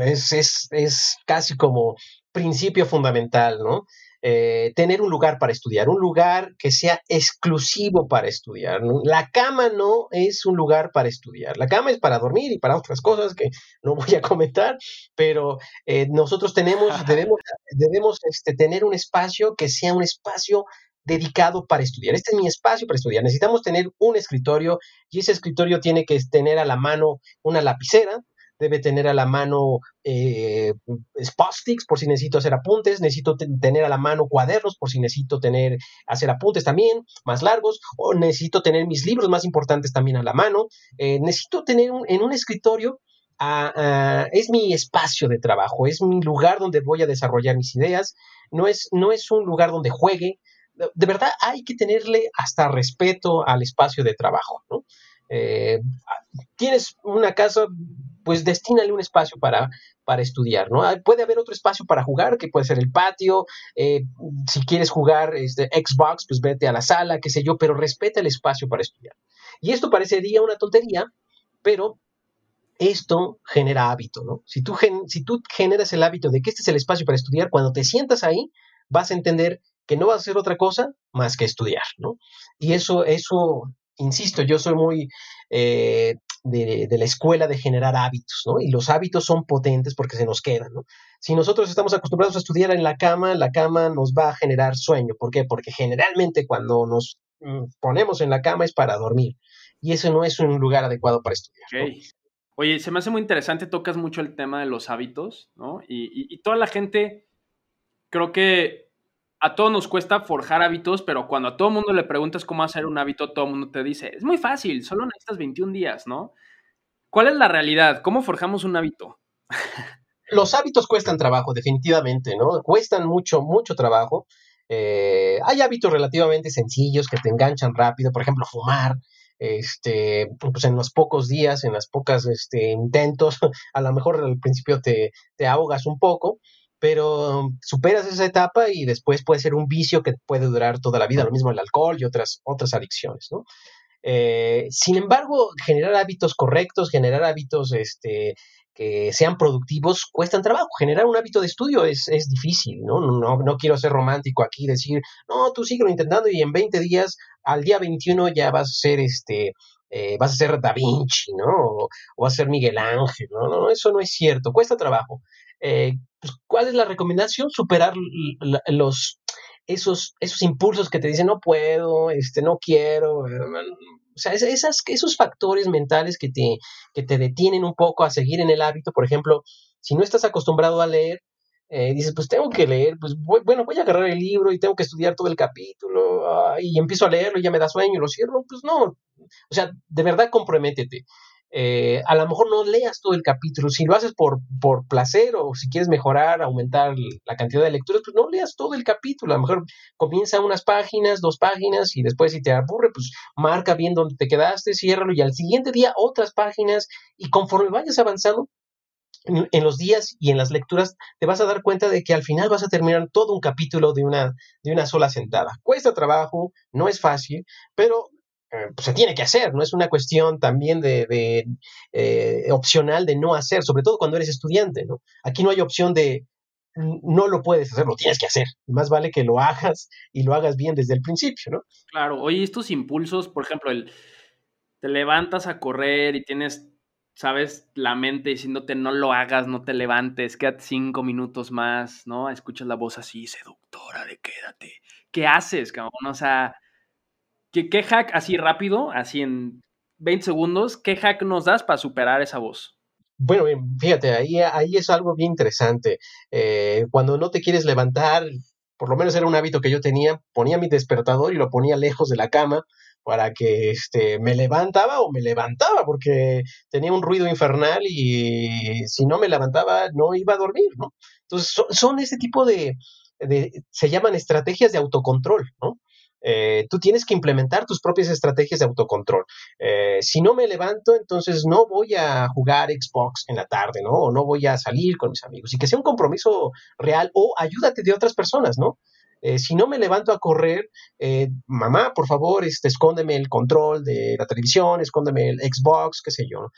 es, es, casi como principio fundamental, ¿no? Eh, tener un lugar para estudiar, un lugar que sea exclusivo para estudiar. La cama no es un lugar para estudiar, la cama es para dormir y para otras cosas que no voy a comentar, pero eh, nosotros tenemos, debemos, debemos este, tener un espacio que sea un espacio dedicado para estudiar. Este es mi espacio para estudiar. Necesitamos tener un escritorio y ese escritorio tiene que tener a la mano una lapicera, debe tener a la mano eh, por si necesito hacer apuntes, necesito tener a la mano cuadernos por si necesito tener, hacer apuntes también más largos, o necesito tener mis libros más importantes también a la mano, eh, necesito tener en un escritorio es mi espacio de trabajo, es mi lugar donde voy a desarrollar mis ideas, no es, no es un lugar donde juegue. De verdad hay que tenerle hasta respeto al espacio de trabajo. ¿no? Eh, tienes una casa, pues destínale un espacio para, para estudiar, ¿no? Puede haber otro espacio para jugar, que puede ser el patio, eh, si quieres jugar este, Xbox, pues vete a la sala, qué sé yo, pero respeta el espacio para estudiar. Y esto parecería una tontería, pero esto genera hábito, ¿no? Si tú, si tú generas el hábito de que este es el espacio para estudiar, cuando te sientas ahí, vas a entender que no vas a hacer otra cosa más que estudiar, ¿no? Y eso, eso insisto, yo soy muy eh, de, la escuela de generar hábitos, ¿no? Y los hábitos son potentes porque se nos quedan, ¿no? Si nosotros estamos acostumbrados a estudiar en la cama, la cama nos va a generar sueño. ¿Por qué? Porque generalmente cuando nos mm, ponemos en la cama es para dormir. Y eso no es un lugar adecuado para estudiar. Oye, se me hace muy interesante, tocas mucho el tema de los hábitos, ¿no? y toda la gente, creo que a todos nos cuesta forjar hábitos, pero cuando a todo mundo le preguntas cómo hacer un hábito, todo el mundo te dice, es muy fácil, solo necesitas 21 días, ¿no? ¿Cuál es la realidad? ¿Cómo forjamos un hábito? [laughs] Los hábitos cuestan trabajo, definitivamente, ¿no? Cuestan mucho, mucho trabajo. Eh, hay hábitos relativamente sencillos que te enganchan rápido, por ejemplo, fumar. Este, pues en los pocos días, en las pocas este, intentos, [laughs] a lo mejor al principio te, te ahogas un poco, pero superas esa etapa y después puede ser un vicio que puede durar toda la vida, lo mismo el alcohol y otras, otras adicciones, ¿no? Eh, sin embargo, generar hábitos correctos, generar hábitos este, que sean productivos, cuestan trabajo. Generar un hábito de estudio es, es difícil, ¿no? ¿no? ¿no? quiero ser romántico aquí, decir, no, tú síguelo intentando y en 20 días, al día 21 ya vas a ser este, eh, vas a ser Da Vinci, ¿no? O, o, vas a ser Miguel Ángel, ¿no? No, eso no es cierto, cuesta trabajo. Eh, pues, ¿cuál es la recomendación? Superar los, esos, esos impulsos que te dicen no puedo, este, no quiero. Eh, o sea, esas, esos factores mentales que te, que te detienen un poco a seguir en el hábito. Por ejemplo, si no estás acostumbrado a leer, eh, dices, pues tengo que leer, pues bueno, voy a agarrar el libro y tengo que estudiar todo el capítulo y empiezo a leerlo y ya me da sueño y lo cierro, pues no, o sea, de verdad comprométete. Eh, a lo mejor no leas todo el capítulo, si lo haces por, por placer o si quieres mejorar, aumentar la cantidad de lecturas, pues no leas todo el capítulo, a lo mejor comienza unas páginas, dos páginas y después si te aburre, pues marca bien donde te quedaste, ciérralo y al siguiente día otras páginas y conforme vayas avanzando, en, los días y en las lecturas te vas a dar cuenta de que al final vas a terminar todo un capítulo de una, de una sola sentada. Cuesta trabajo, no es fácil, pero pues se tiene que hacer, no es una cuestión también de, eh, opcional de no hacer, sobre todo cuando eres estudiante, ¿no? Aquí no hay opción de no lo puedes hacer, lo tienes que hacer. Más vale que lo hagas y lo hagas bien desde el principio, ¿no? Claro, oye, estos impulsos, por ejemplo, el, te levantas a correr y tienes, sabes, la mente diciéndote no lo hagas, no te levantes, quédate cinco minutos más, ¿no? Escuchas la voz así, seductora de quédate. ¿Qué haces, cabrón? O sea, ¿Qué, hack así rápido, así en 20 segundos, qué hack nos das para superar esa voz? Bueno, fíjate, ahí, ahí es algo bien interesante. Eh, cuando no te quieres levantar, por lo menos era un hábito que yo tenía, ponía mi despertador y lo ponía lejos de la cama para que este, me levantaba o me levantaba, porque tenía un ruido infernal y si no me levantaba no iba a dormir, ¿no? Entonces son, son ese tipo de, de, se llaman estrategias de autocontrol, ¿no? Eh, tú tienes que implementar tus propias estrategias de autocontrol. Eh, si no me levanto, entonces no voy a jugar Xbox en la tarde, ¿no? O no voy a salir con mis amigos. Y que sea un compromiso real o ayúdate de otras personas, ¿no? Eh, si no me levanto a correr, mamá, por favor, este, escóndeme el control de la televisión, escóndeme el Xbox, qué sé yo.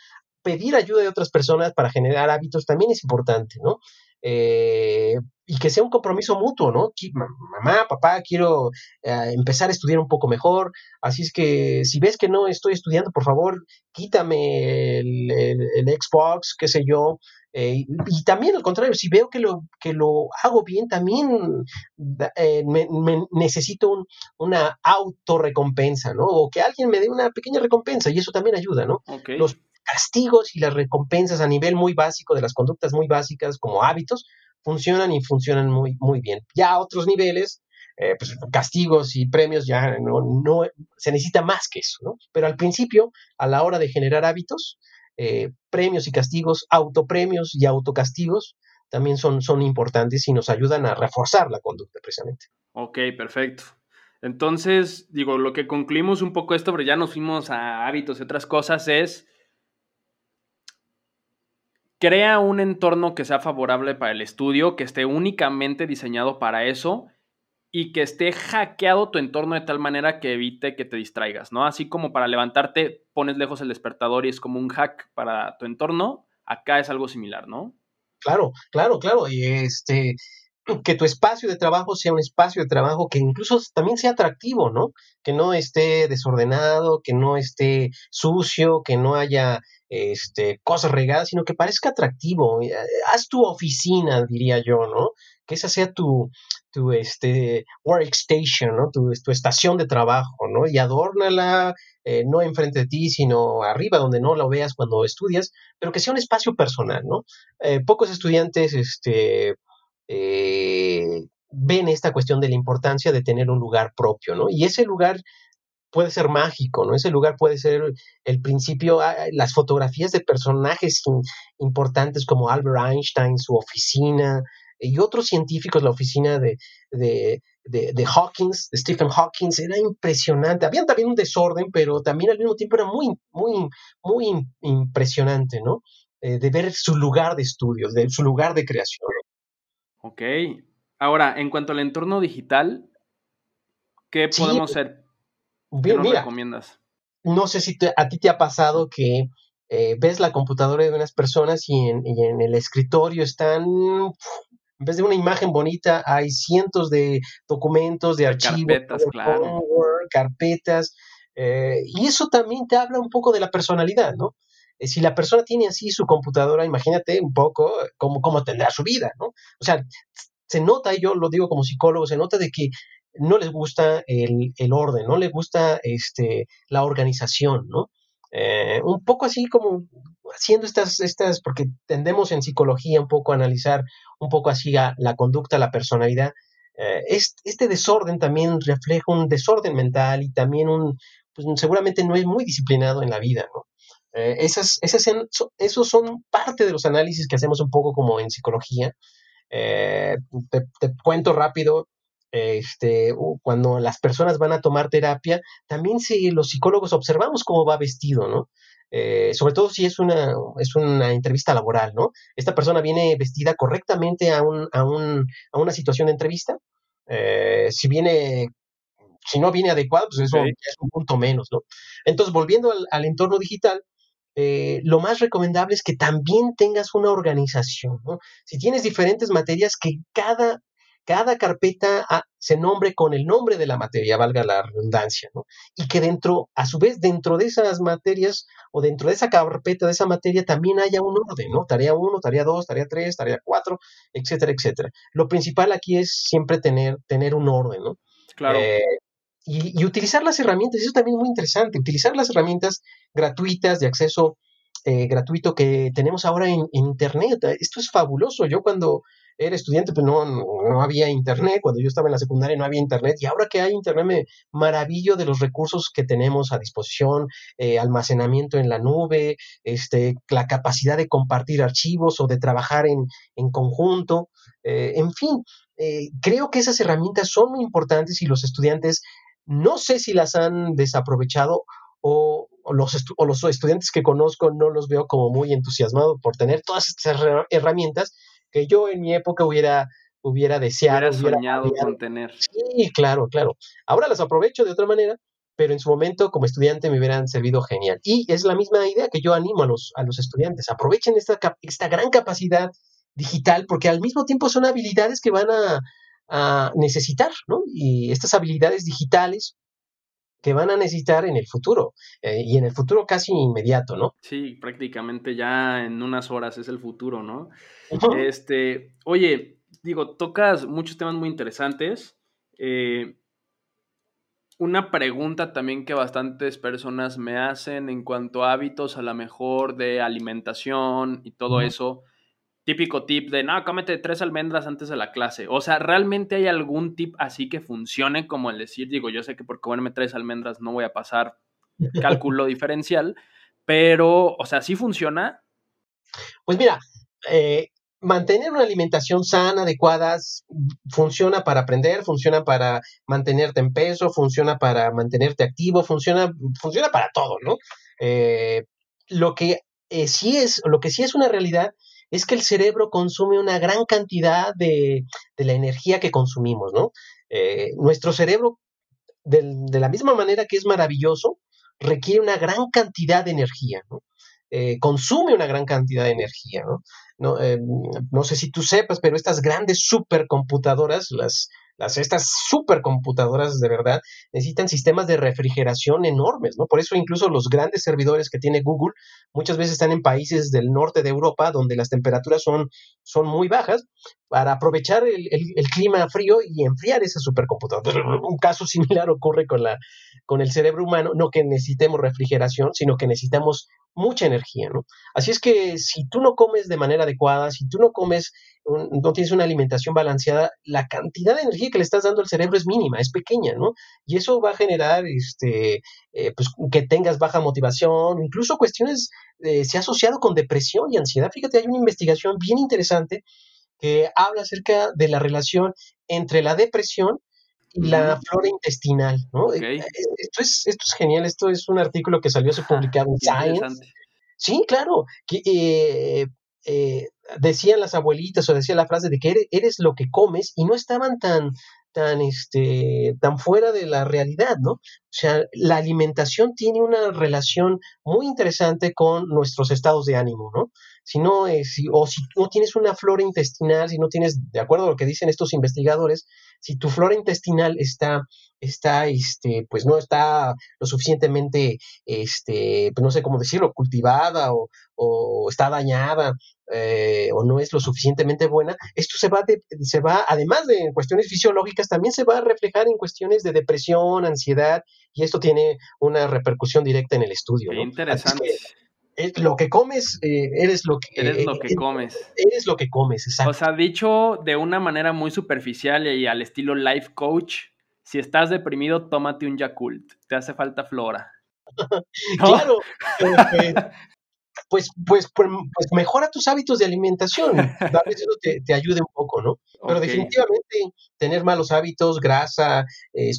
Pedir ayuda de otras personas para generar hábitos también es importante, ¿no? Eh, y que sea un compromiso mutuo, ¿no? Mamá, papá, quiero eh, empezar a estudiar un poco mejor, así es que si ves que no estoy estudiando, por favor, quítame el, Xbox, qué sé yo. Eh, y también al contrario, si veo que lo, que lo hago bien, también me, necesito una autorrecompensa, ¿no? O que alguien me dé una pequeña recompensa y eso también ayuda, ¿no? Los, castigos y las recompensas a nivel muy básico de las conductas muy básicas como hábitos funcionan y funcionan muy, muy bien. Ya a otros niveles, eh, pues, castigos y premios ya no, no, se necesita más que eso, ¿no? Pero al principio, a la hora de generar hábitos, eh, premios y castigos, autopremios y autocastigos también son, son importantes y nos ayudan a reforzar la conducta precisamente. Ok, perfecto. Entonces, digo, lo que concluimos un poco esto, pero ya nos fuimos a hábitos y otras cosas, es crea un entorno que sea favorable para el estudio, que esté únicamente diseñado para eso y que esté hackeado tu entorno de tal manera que evite que te distraigas, ¿no? Así como para levantarte pones lejos el despertador y es como un hack para tu entorno, acá es algo similar, ¿no? Claro, claro, claro. Y este, que tu espacio de trabajo sea un espacio de trabajo que incluso también sea atractivo, ¿no? Que no esté desordenado, que no esté sucio, que no haya este, cosas regadas, sino que parezca atractivo. Eh, haz tu oficina, diría yo, ¿no? Que esa sea tu, tu este, workstation, ¿no? Tu, tu estación de trabajo, ¿no? Y adórnala, eh, no enfrente de ti, sino arriba, donde no lo veas cuando estudias, pero que sea un espacio personal, ¿no? Eh, pocos estudiantes, este, ven esta cuestión de la importancia de tener un lugar propio, ¿no? Y ese lugar puede ser mágico, ¿no? Ese lugar puede ser el principio, ah, las fotografías de personajes importantes como Albert Einstein, su oficina, y otros científicos, la oficina de, de, de, Hawkins, de Stephen Hawking, era impresionante. Había también un desorden, pero también al mismo tiempo era muy, muy, muy impresionante, ¿no? Eh, de ver su lugar de estudio, de su lugar de creación. Ok. Ahora, en cuanto al entorno digital, ¿qué podemos hacer? ¿Qué nos recomiendas? No sé si a ti te ha pasado que eh, ves la computadora de unas personas y en, el escritorio están, en vez de una imagen bonita, hay cientos de documentos, de, archivos, carpetas, claro. carpetas, eh, y eso también te habla un poco de la personalidad, ¿no? Eh, si la persona tiene así su computadora, imagínate un poco cómo, cómo tendrá su vida, ¿no? O sea, se nota, y yo lo digo como psicólogo, se nota de que no les gusta el, orden, no les gusta este, la organización, ¿no? Eh, un poco así como haciendo estas, estas, porque tendemos en psicología un poco a analizar un poco así la conducta, la personalidad. Eh, este, desorden también refleja un desorden mental y también un, pues seguramente no es muy disciplinado en la vida, ¿no? Eh, esas, esas, esos son parte de los análisis que hacemos un poco como en psicología. te, cuento rápido, este, cuando las personas van a tomar terapia, también si los psicólogos observamos cómo va vestido, ¿no? Eh, sobre todo si es una, es una entrevista laboral, ¿no? Esta persona viene vestida correctamente a, un, a, un, a una situación de entrevista. Eh, si viene, si no viene adecuado, pues eso es un punto menos, ¿no? Entonces, volviendo al, entorno digital, eh, lo más recomendable es que también tengas una organización, ¿no? Si tienes diferentes materias, que cada cada carpeta ah, se nombre con el nombre de la materia, valga la redundancia, ¿no? Y que dentro, a su vez, dentro de esas materias o dentro de esa carpeta de esa materia también haya un orden, ¿no? Tarea 1, tarea 2, tarea 3, tarea 4, etcétera, etcétera. Lo principal aquí es siempre tener, tener un orden, ¿no? Claro. Eh, y, utilizar las herramientas, eso también es muy interesante, utilizar las herramientas gratuitas de acceso eh, gratuito que tenemos ahora en, en, Internet. Esto es fabuloso. Yo cuando era estudiante, pues no, no, había internet, cuando yo estaba en la secundaria no había internet, y ahora que hay internet me maravillo de los recursos que tenemos a disposición, eh, almacenamiento en la nube, este, la capacidad de compartir archivos o de trabajar en, en conjunto, eh, en fin, eh, creo que esas herramientas son muy importantes y los estudiantes no sé si las han desaprovechado o, los, o los estudiantes que conozco no los veo como muy entusiasmados por tener todas estas herramientas que yo en mi época hubiera, hubiera deseado. Hubiera soñado con tener. Sí, claro, claro. Ahora las aprovecho de otra manera, pero en su momento como estudiante me hubieran servido genial. Y es la misma idea que yo animo a los, a los estudiantes. Aprovechen esta, esta gran capacidad digital porque al mismo tiempo son habilidades que van a, a necesitar, ¿no? Y estas habilidades digitales que van a necesitar en el futuro eh, y en el futuro casi inmediato, ¿no? Sí, prácticamente ya en unas horas es el futuro, ¿no? Este, oye, digo, tocas muchos temas muy interesantes. Eh, una pregunta también que bastantes personas me hacen en cuanto a hábitos a lo mejor de alimentación y todo eso. Típico tip de, no, cómete tres almendras antes de la clase. O sea, ¿realmente hay algún tip así que funcione como el decir, digo, yo sé que por comerme tres almendras no voy a pasar [laughs] cálculo diferencial, pero, o sea, ¿sí funciona? Pues mira, eh, mantener una alimentación sana, adecuada, funciona para aprender, funciona para mantenerte en peso, funciona para mantenerte activo, funciona, funciona para todo, ¿no? Eh, lo que eh, sí es, lo que sí es una realidad es que el cerebro consume una gran cantidad de, la energía que consumimos, ¿no? Eh, nuestro cerebro, de, la misma manera que es maravilloso, requiere una gran cantidad de energía, ¿no? consume una gran cantidad de energía, ¿no? No, eh, no sé si tú sepas, pero estas grandes supercomputadoras, las, las, estas supercomputadoras de verdad necesitan sistemas de refrigeración enormes, ¿no? Por eso incluso los grandes servidores que tiene Google muchas veces están en países del norte de Europa donde las temperaturas son, son muy bajas para aprovechar el, el, clima frío y enfriar esa supercomputadora. [laughs] Un caso similar ocurre con, la, con el cerebro humano, no que necesitemos refrigeración, sino que necesitamos mucha energía, ¿no? Así es que si tú no comes de manera adecuada, si tú no comes, no tienes una alimentación balanceada, la cantidad de energía que le estás dando al cerebro es mínima, es pequeña, ¿no? Y eso va a generar, este, eh, pues, que tengas baja motivación, incluso cuestiones, eh, se ha asociado con depresión y ansiedad. Fíjate, hay una investigación bien interesante que habla acerca de la relación entre la depresión y la flora intestinal, ¿no? Eh, esto, es, esto es genial, esto es un artículo que salió, se [laughs] publicado en Science. Sí, claro, que eh, eh, decían las abuelitas o decía la frase de que eres, lo que comes y no estaban tan, tan, este, tan fuera de la realidad, ¿no? O sea, la alimentación tiene una relación muy interesante con nuestros estados de ánimo, ¿no? Si no, es, o si no tienes una flora intestinal, si no tienes, de acuerdo a lo que dicen estos investigadores, si tu flora intestinal está, está, este, pues no está lo suficientemente, este, pues no sé cómo decirlo, cultivada o, o está dañada eh, o no es lo suficientemente buena, esto se va, se va, además de cuestiones fisiológicas, también se va a reflejar en cuestiones de depresión, ansiedad, y esto tiene una repercusión directa en el estudio. Qué interesante. Lo que comes, eh, eres lo que... Eres lo que comes. Eres lo que comes, exacto. O sea, dicho de una manera muy superficial y al estilo life coach, si estás deprimido, tómate un Yakult. Te hace falta flora. [laughs] claro, pues, pues, pues, pues, mejora tus hábitos de alimentación. Tal vez eso te, ayude un poco, ¿no? Pero definitivamente tener malos hábitos, grasa,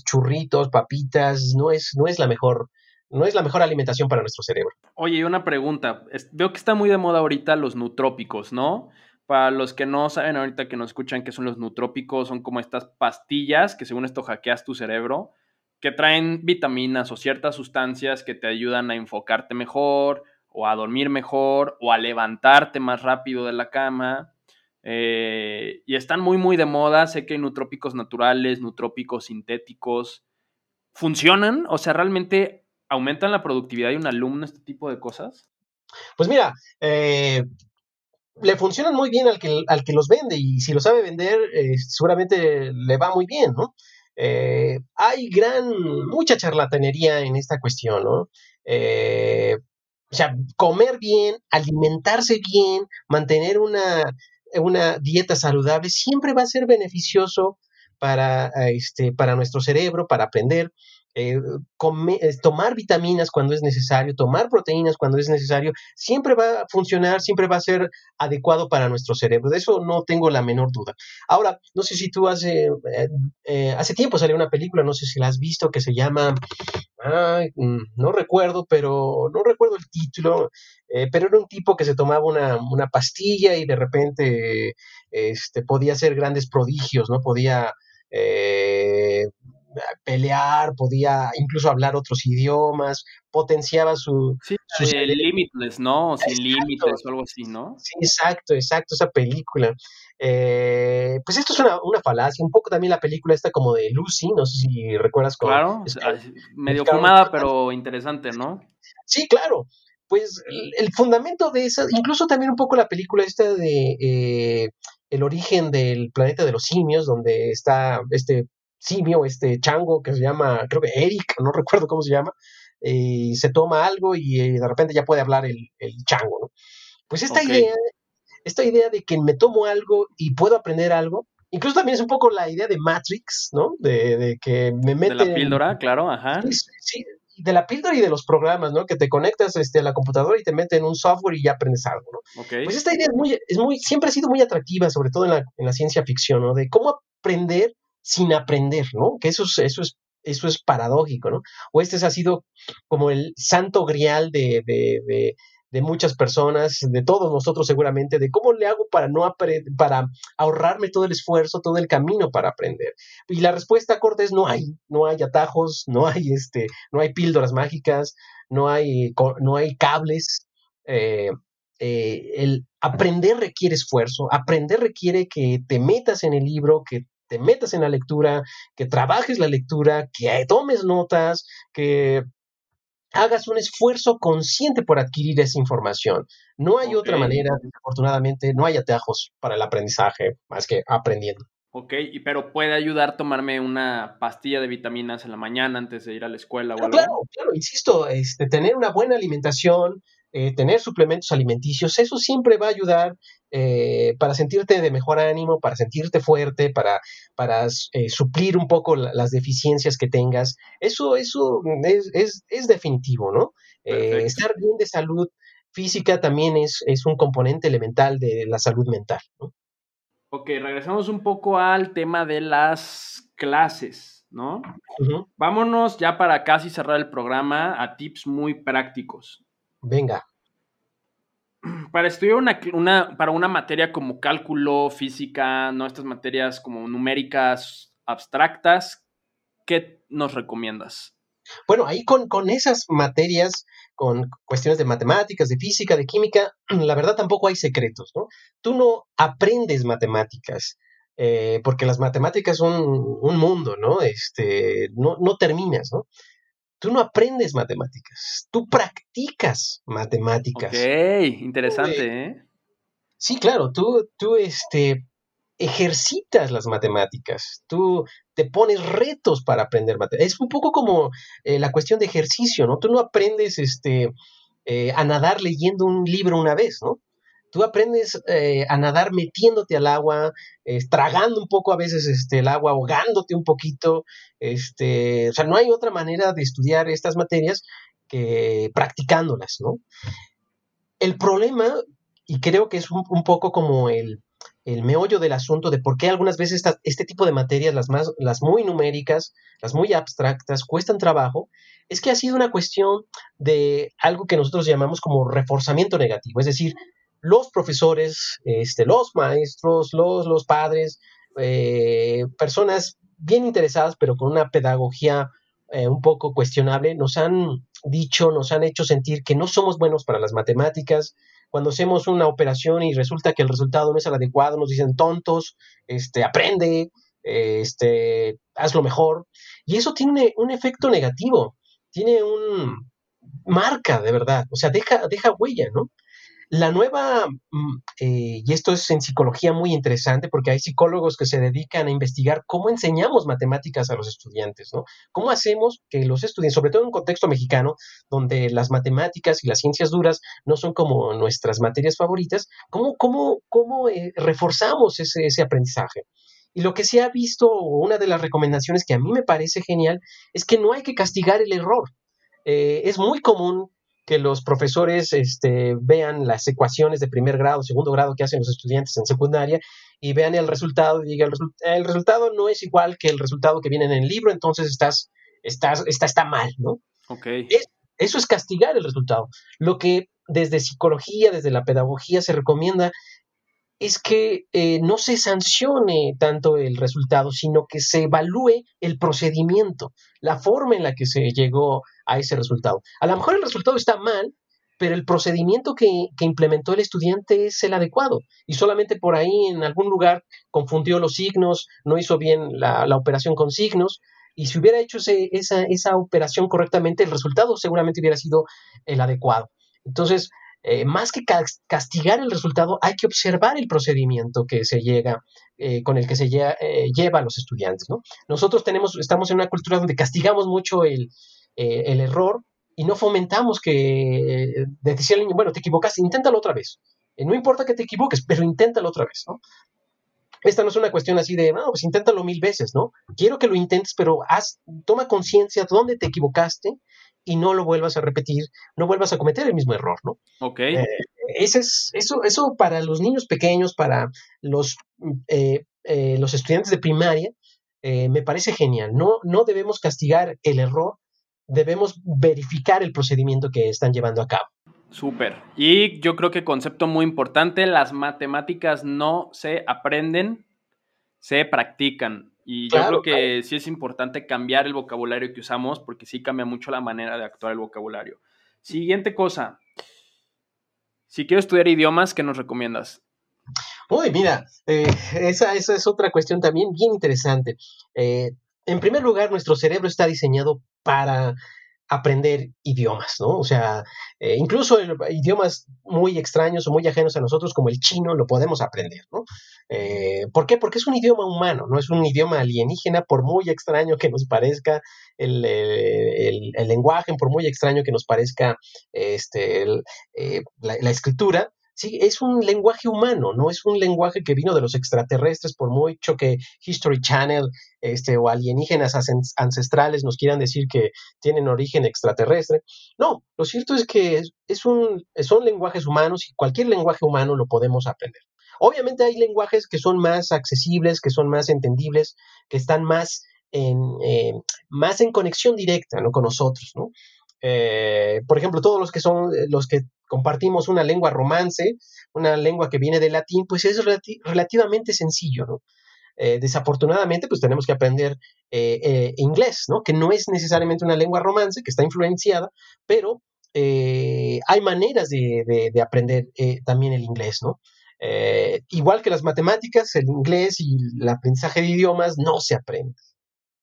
churritos, papitas, no es, no es la mejor, no es la mejor alimentación para nuestro cerebro. Oye, una pregunta. Veo que está muy de moda ahorita los nutrópicos, ¿no? Para los que no saben ahorita que nos escuchan qué son los nutrópicos, son como estas pastillas que según esto hackeas tu cerebro, que traen vitaminas o ciertas sustancias que te ayudan a enfocarte mejor o a dormir mejor o a levantarte más rápido de la cama. Eh, y están muy, muy de moda. Sé que hay nutrópicos naturales, nutrópicos sintéticos. ¿Funcionan? O sea, ¿realmente aumentan la productividad de un alumno este tipo de cosas? Pues mira, eh, le funcionan muy bien al que, al que los vende y si lo sabe vender, eh, seguramente le va muy bien, ¿no? hay gran, mucha charlatanería en esta cuestión, ¿no? O sea, comer bien, alimentarse bien, mantener una, una dieta saludable, siempre va a ser beneficioso para, este, para nuestro cerebro, para aprender. Eh, tomar vitaminas cuando es necesario, tomar proteínas cuando es necesario, siempre va a funcionar, siempre va a ser adecuado para nuestro cerebro. De eso no tengo la menor duda. Ahora, no sé si tú hace, eh, eh, hace tiempo salió una película, no sé si la has visto, que se llama, mm, no recuerdo, pero no recuerdo el título, pero era un tipo que se tomaba una, una pastilla y de repente este, podía hacer grandes prodigios, ¿no? Podía pelear, podía incluso hablar otros idiomas, potenciaba su... Sí, Limitless, ¿no? Sin límites o algo así, ¿no? Sí, exacto, exacto, esa película. Eh, pues esto es una, una, falacia, un poco también la película esta como de Lucy, no sé si recuerdas. claro, medio fumada, pero interesante, ¿no? Sí, claro. Pues el, fundamento de esa, incluso también un poco la película esta de eh, El origen del planeta de los simios, donde está este simio, este chango que se llama, creo que Eric, no recuerdo cómo se llama, y se toma algo y eh, de repente ya puede hablar el, chango, ¿no? Pues esta idea, esta idea de que me tomo algo y puedo aprender algo, incluso también es un poco la idea de Matrix, ¿no? De, que me mete... De la píldora, claro, ajá. Sí, de la píldora y de los programas, ¿no? Que te conectas este, a la computadora y te meten un software y ya aprendes algo, ¿no? Pues esta idea es muy, es muy, siempre ha sido muy atractiva, sobre todo en la, en la ciencia ficción, ¿no? De cómo aprender sin aprender, ¿no? Que eso es, eso es, eso es paradójico, ¿no? O este ha sido como el santo grial de, de, de, muchas personas, de todos nosotros seguramente, de cómo le hago para no para ahorrarme todo el esfuerzo, todo el camino para aprender. Y la respuesta corta es no hay, no hay atajos, no hay este, no hay píldoras mágicas, no hay, no hay cables. Eh, eh, el aprender requiere esfuerzo, aprender requiere que te metas en el libro, que te metas en la lectura, que trabajes la lectura, que tomes notas, que hagas un esfuerzo consciente por adquirir esa información. No hay otra manera, desafortunadamente, no hay atajos para el aprendizaje más que aprendiendo. Ok, y pero puede ayudar tomarme una pastilla de vitaminas en la mañana antes de ir a la escuela o algo. Claro, claro, insisto, este, tener una buena alimentación, eh, tener suplementos alimenticios, eso siempre va a ayudar eh, para sentirte de mejor ánimo, para sentirte fuerte, para, para eh, suplir un poco las deficiencias que tengas. Eso, eso es, es, definitivo, ¿no? estar bien de salud física también es, es, un componente elemental de la salud mental. ¿no? Ok, regresamos un poco al tema de las clases, ¿no? Vámonos ya para casi cerrar el programa a tips muy prácticos. Venga. [clears throat] Para estudiar una, para una materia como cálculo, física, ¿no? Estas materias como numéricas abstractas, ¿qué nos recomiendas? Bueno, ahí con, con esas materias, con cuestiones de matemáticas, de física, de química, [clears throat] la verdad tampoco hay secretos, ¿no? Tú no aprendes matemáticas, eh, porque las matemáticas son un mundo, ¿no? Este, no, no terminas, ¿no? Tú no aprendes matemáticas, tú practicas matemáticas. Ok, interesante, ¿eh? Sí, claro, tú, tú este, ejercitas las matemáticas, tú te pones retos para aprender matemáticas. Es un poco como eh, la cuestión de ejercicio, ¿no? Tú no aprendes este, eh, a nadar leyendo un libro una vez, ¿no? Tú aprendes eh, a nadar metiéndote al agua, tragando un poco a veces este, el agua, ahogándote un poquito. Este, o sea, no hay otra manera de estudiar estas materias que practicándolas, ¿no? El problema, y creo que es un, poco como el, meollo del asunto de por qué algunas veces este tipo de materias, las, más, las muy numéricas, las muy abstractas, cuestan trabajo, es que ha sido una cuestión de algo que nosotros llamamos como reforzamiento negativo, es decir, los profesores, este, los maestros, los, los padres, eh, personas bien interesadas, pero con una pedagogía eh, un poco cuestionable, nos han dicho, nos han hecho sentir que no somos buenos para las matemáticas. Cuando hacemos una operación y resulta que el resultado no es el adecuado, nos dicen tontos, este, aprende, este, hazlo mejor. Y eso tiene un efecto negativo, tiene un marca de verdad, o sea, deja, deja huella, ¿no? La nueva, mm, eh, y esto es en psicología muy interesante porque hay psicólogos que se dedican a investigar cómo enseñamos matemáticas a los estudiantes, ¿no? ¿Cómo hacemos que los estudiantes, sobre todo en un contexto mexicano, donde las matemáticas y las ciencias duras no son como nuestras materias favoritas, cómo, cómo, cómo eh, reforzamos ese, ese aprendizaje? Y lo que se ha visto, una de las recomendaciones que a mí me parece genial, es que no hay que castigar el error. Eh, es muy común que los profesores este, vean las ecuaciones de primer grado, segundo grado que hacen los estudiantes en secundaria y vean el resultado y digan, el, resultado no es igual que el resultado que viene en el libro, entonces estás, estás, está, está mal, ¿no? Ok. eso es castigar el resultado. Lo que desde psicología, desde la pedagogía se recomienda es que eh, no se sancione tanto el resultado, sino que se evalúe el procedimiento, la forma en la que se llegó a ese resultado. A lo mejor el resultado está mal, pero el procedimiento que, implementó el estudiante es el adecuado y solamente por ahí en algún lugar confundió los signos, no hizo bien la, operación con signos y si hubiera hecho esa, esa operación correctamente, el resultado seguramente hubiera sido el adecuado. Entonces, eh, más que castigar el resultado, hay que observar el procedimiento que se llega, eh, con el que se lleva a los estudiantes. ¿no? Nosotros tenemos, estamos en una cultura donde castigamos mucho el, error y no fomentamos que decía el niño, bueno, te equivocaste, inténtalo otra vez. no importa que te equivoques, pero inténtalo otra vez, ¿no? Esta no es una cuestión así de, no, pues inténtalo mil veces, ¿no? Quiero que lo intentes, pero haz, toma conciencia de dónde te equivocaste y no lo vuelvas a repetir, no vuelvas a cometer el mismo error, ¿no? Ok. Eh, ese es, eso, eso para los niños pequeños, para los, eh, eh, los estudiantes de primaria, me parece genial. No, no debemos castigar el error, debemos verificar el procedimiento que están llevando a cabo. Súper. Y yo creo que concepto muy importante, las matemáticas no se aprenden, se practican. Y yo creo que sí es importante cambiar el vocabulario que usamos porque sí cambia mucho la manera de actuar el vocabulario. Siguiente cosa. Si quiero estudiar idiomas, ¿qué nos recomiendas? Uy, mira, eh, esa, esa, es otra cuestión también bien interesante. Eh, en primer lugar, nuestro cerebro está diseñado para aprender idiomas, ¿no? O sea, eh, incluso idiomas muy extraños o muy ajenos a nosotros, como el chino, lo podemos aprender, ¿no? Eh, ¿Por qué? Porque es un idioma humano, no es un idioma alienígena, por muy extraño que nos parezca el, lenguaje, por muy extraño que nos parezca este, eh, la escritura, sí, es un lenguaje humano, no es un lenguaje que vino de los extraterrestres, por mucho que History Channel este, o alienígenas ancestrales nos quieran decir que tienen origen extraterrestre. No, lo cierto es que es, un, son lenguajes humanos y cualquier lenguaje humano lo podemos aprender. Obviamente hay lenguajes que son más accesibles, que son más entendibles, que están más en, eh, más en conexión directa ¿no? con nosotros, ¿no? Eh, por ejemplo, todos los que son eh, los que compartimos una lengua romance, una lengua que viene del latín, pues es relativamente sencillo, ¿no? Eh, desafortunadamente, pues tenemos que aprender inglés, ¿no? Que no es necesariamente una lengua romance, que está influenciada, pero hay maneras de, de aprender también el inglés, ¿no? igual que las matemáticas, el inglés y el aprendizaje de idiomas no se aprende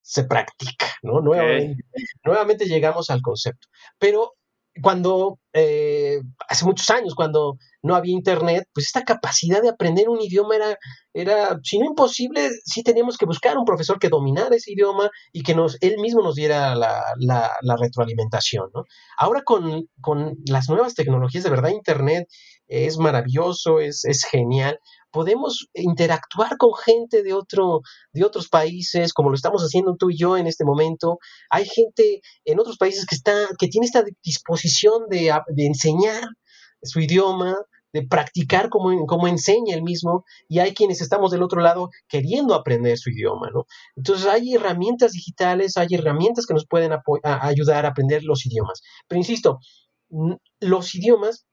se practica, ¿no? Nuevamente, llegamos al concepto. Pero cuando, eh, hace muchos años, cuando no había internet, pues esta capacidad de aprender un idioma era, era si no imposible, sí teníamos que buscar un profesor que dominara ese idioma y que nos, él mismo nos diera la, la, retroalimentación, ¿no? Ahora con, con, las nuevas tecnologías, de verdad, internet es maravilloso, es, es genial, podemos interactuar con gente de, otro, de otros países, como lo estamos haciendo tú y yo en este momento. Hay gente en otros países que, está, que tiene esta disposición de, enseñar su idioma, de practicar como, como enseña el mismo, y hay quienes estamos del otro lado queriendo aprender su idioma, ¿no? Entonces hay herramientas digitales, hay herramientas que nos pueden ayudar a aprender los idiomas. Pero insisto, los idiomas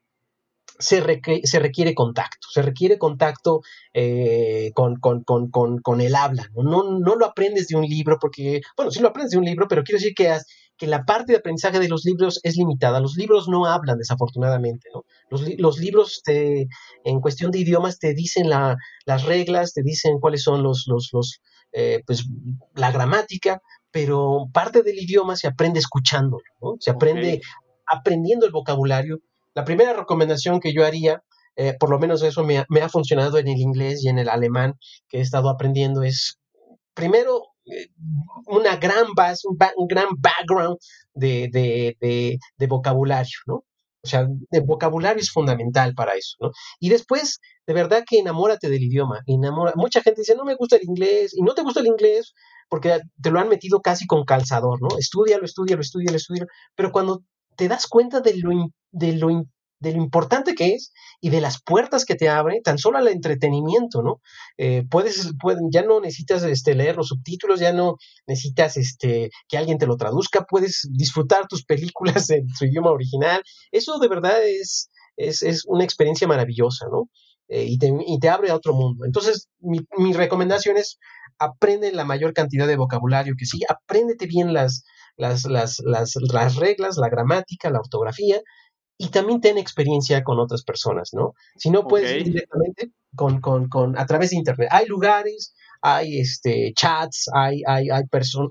se, requiere contacto, se requiere contacto eh, con, con, el habla, ¿no? ¿no? lo aprendes de un libro porque, bueno, sí lo aprendes de un libro, pero quiero decir que, que la parte de aprendizaje de los libros es limitada. Los libros no hablan, desafortunadamente, ¿no? Los, libros en cuestión de idiomas te dicen las reglas, te dicen cuáles son los, los, los eh, pues, la gramática, pero parte del idioma se aprende escuchándolo, ¿no? Se aprende aprendiendo el vocabulario la primera recomendación que yo haría, eh, por lo menos eso me ha, funcionado en el inglés y en el alemán que he estado aprendiendo, es primero eh, una gran base, un, gran background de, vocabulario, ¿no? O sea, el vocabulario es fundamental para eso, ¿no? Y después, de verdad que enamórate del idioma. Enamora. Mucha gente dice, no me gusta el inglés, y no te gusta el inglés porque te lo han metido casi con calzador, ¿no? Estudialo, estudialo, estudialo, estudialo. Pero cuando te das cuenta de lo, de lo, de lo importante que es y de las puertas que te abre, tan solo al entretenimiento, ¿no? Eh, puedes, ya no necesitas este, leer los subtítulos, ya no necesitas este, que alguien te lo traduzca, puedes disfrutar tus películas en su idioma original. Eso de verdad es, es, una experiencia maravillosa, ¿no? Eh, y, te, y, te, abre a otro mundo. Entonces, mi, mi recomendación es aprende la mayor cantidad de vocabulario que sí, apréndete bien las, las, las, las, las reglas, la gramática, la ortografía, y también ten experiencia con otras personas, ¿no? Si no puedes ir directamente con, con, con, a través de internet. Hay lugares, hay este chats, hay, hay, hay,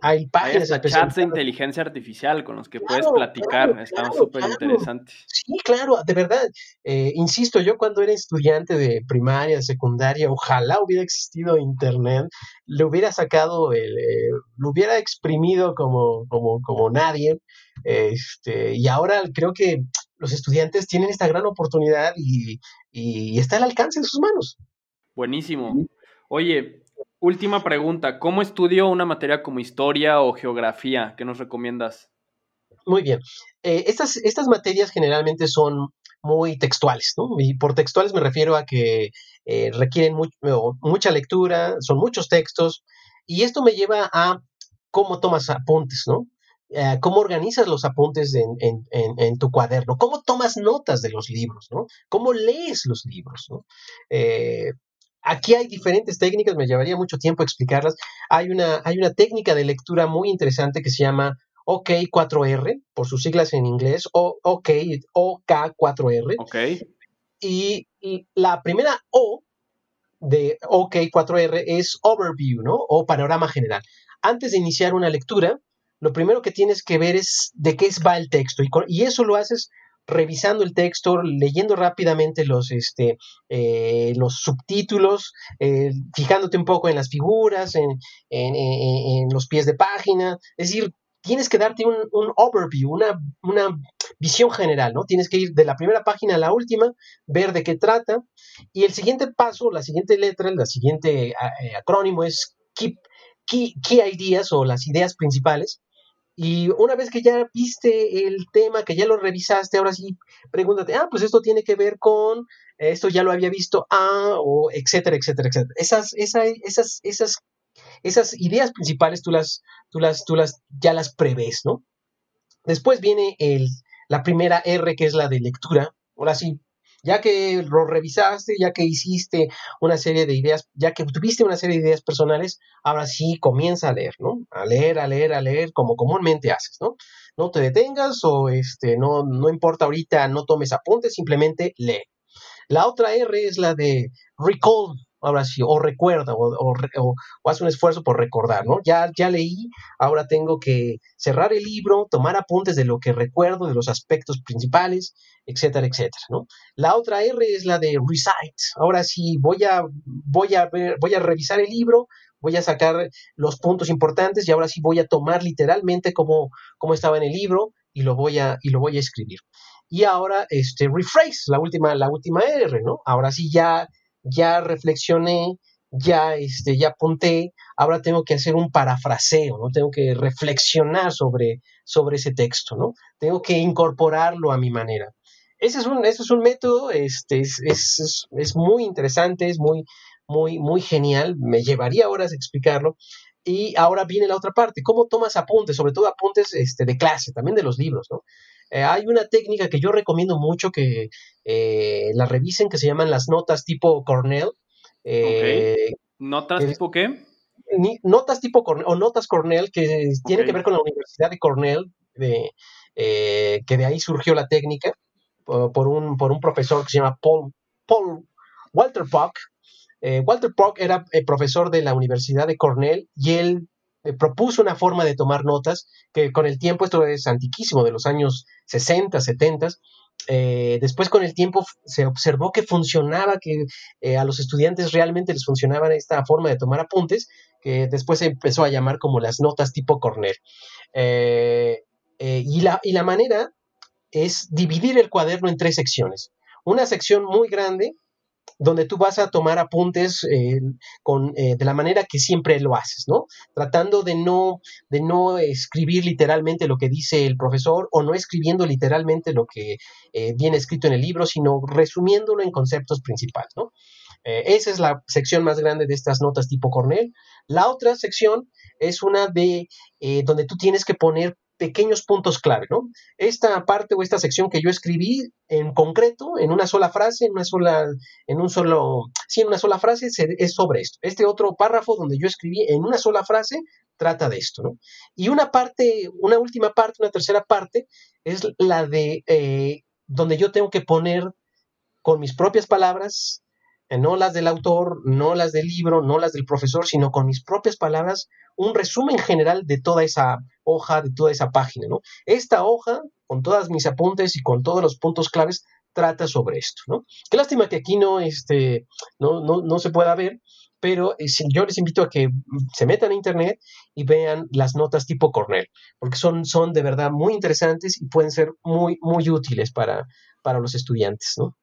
hay páginas. Hay chats de inteligencia artificial con los que puedes platicar, están súper interesantes. Sí, claro, de verdad. Eh, insisto, yo cuando era estudiante de primaria, de secundaria, ojalá hubiera existido internet, le hubiera sacado, el, eh, lo hubiera exprimido como, como, como nadie. Este, y ahora creo que los estudiantes tienen esta gran oportunidad y, y está al alcance de sus manos. Buenísimo. Oye, Última pregunta, ¿cómo estudio una materia como historia o geografía? ¿Qué nos recomiendas? Muy bien. Eh, estas, estas materias generalmente son muy textuales, ¿no? Y por textuales me refiero a que eh, requieren mucha lectura, son muchos textos, y esto me lleva a cómo tomas apuntes, ¿no? Eh, cómo organizas los apuntes en, tu cuaderno, cómo tomas notas de los libros, ¿no? Cómo lees los libros, ¿no? Aquí hay diferentes técnicas, me llevaría mucho tiempo explicarlas. Hay una, hay una técnica de lectura muy interesante que se llama OK4R, por sus siglas en inglés, o OK, OK4R. Ok. Y, la primera O de OK4R es overview, ¿no? O panorama general. Antes de iniciar una lectura, lo primero que tienes que ver es de qué va el texto. Y, y eso lo haces revisando el texto, leyendo rápidamente los, este, eh, los subtítulos, eh, fijándote un poco en las figuras, en, los pies de página. Es decir, tienes que darte un, overview, una, una, visión general, ¿no? Tienes que ir de la primera página a la última, ver de qué trata. Y el siguiente paso, la siguiente letra, el siguiente eh, acrónimo es key Ideas o las ideas principales. Y una vez que ya viste el tema, que ya lo revisaste, ahora sí, pregúntate, ah, pues esto tiene que ver con, esto ya lo había visto, ah, o etcétera, etcétera, etcétera. Esas, esa, esas, esas, esas ideas principales tú las, tú las, tú las, ya las prevés, ¿no? Después viene el, la primera R, que es la de lectura. Ahora sí, ya que lo revisaste, ya que hiciste una serie de ideas, ya que tuviste una serie de ideas personales, ahora sí comienza a leer, ¿no? A leer, a leer, a leer, como comúnmente haces, ¿no? No te detengas o este, no, no importa ahorita, no tomes apuntes, simplemente lee. La otra R es la de recall, ahora sí, o recuerda, o, o, haz un esfuerzo por recordar, ¿no? Ya, ya leí, ahora tengo que cerrar el libro, tomar apuntes de lo que recuerdo, de los aspectos principales, etcétera, etcétera, ¿no? La otra R es la de recite, ahora sí, voy a, voy a, voy a revisar el libro, voy a sacar los puntos importantes y ahora sí voy a tomar literalmente como, como estaba en el libro y lo voy a, y lo voy a escribir. Y ahora, este, rephrase, la última, la última R, ¿no? Ahora sí ya ya reflexioné, ya, este, ya apunté, ahora tengo que hacer un parafraseo, ¿no? Tengo que reflexionar sobre, sobre ese texto, ¿no? Tengo que incorporarlo a mi manera. Ese es un, ese es un método, este, es, es, es, muy interesante, es muy, muy, muy genial, me llevaría horas explicarlo. Y ahora viene la otra parte, ¿cómo tomas apuntes? Sobre todo apuntes este, de clase, también de los libros, ¿no? Eh, hay una técnica que yo recomiendo mucho que eh, la revisen, que se llaman las notas tipo Cornell. Eh, ¿Notas tipo qué? notas tipo Cornell, o notas Cornell, que tiene que ver con la Universidad de Cornell, de, que de ahí surgió la técnica, por, un, por un profesor que se llama Paul, Paul Walter Puck. Walter Puck era profesor de la Universidad de Cornell y él eh, propuso una forma de tomar notas que con el tiempo, esto es antiquísimo, de los años 60, 70, eh, después con el tiempo se observó que funcionaba, que eh, a los estudiantes realmente les funcionaba esta forma de tomar apuntes, que después se empezó a llamar como las notas tipo Cornell. y, la, y la manera es dividir el cuaderno en tres secciones. Una sección muy grande donde tú vas a tomar apuntes eh, con, eh, de la manera que siempre lo haces, ¿no? Tratando de no, de no escribir literalmente lo que dice el profesor o no escribiendo literalmente lo que eh, viene escrito en el libro, sino resumiéndolo en conceptos principales, ¿no? esa es la sección más grande de estas notas tipo Cornell. La otra sección es una de donde tú tienes que poner pequeños puntos clave, ¿no? Esta parte o esta sección que yo escribí en concreto, en una sola frase, en una sola, en un solo, sí, en una sola frase, es sobre esto. Este otro párrafo donde yo escribí en una sola frase trata de esto, ¿no? Y una parte, una última parte, una tercera parte, es la de eh, donde yo tengo que poner con mis propias palabras, no las del autor, no las del libro, no las del profesor, sino con mis propias palabras, un resumen general de toda esa hoja, de toda esa página, ¿no? Esta hoja, con todas mis apuntes y con todos los puntos claves, trata sobre esto, ¿no? Qué lástima que aquí no, este, no, no, no se pueda ver, pero eh, yo les invito a que se metan a internet y vean las notas tipo Cornell, porque son, son de verdad muy interesantes y pueden ser muy, muy útiles para, para los estudiantes, ¿no?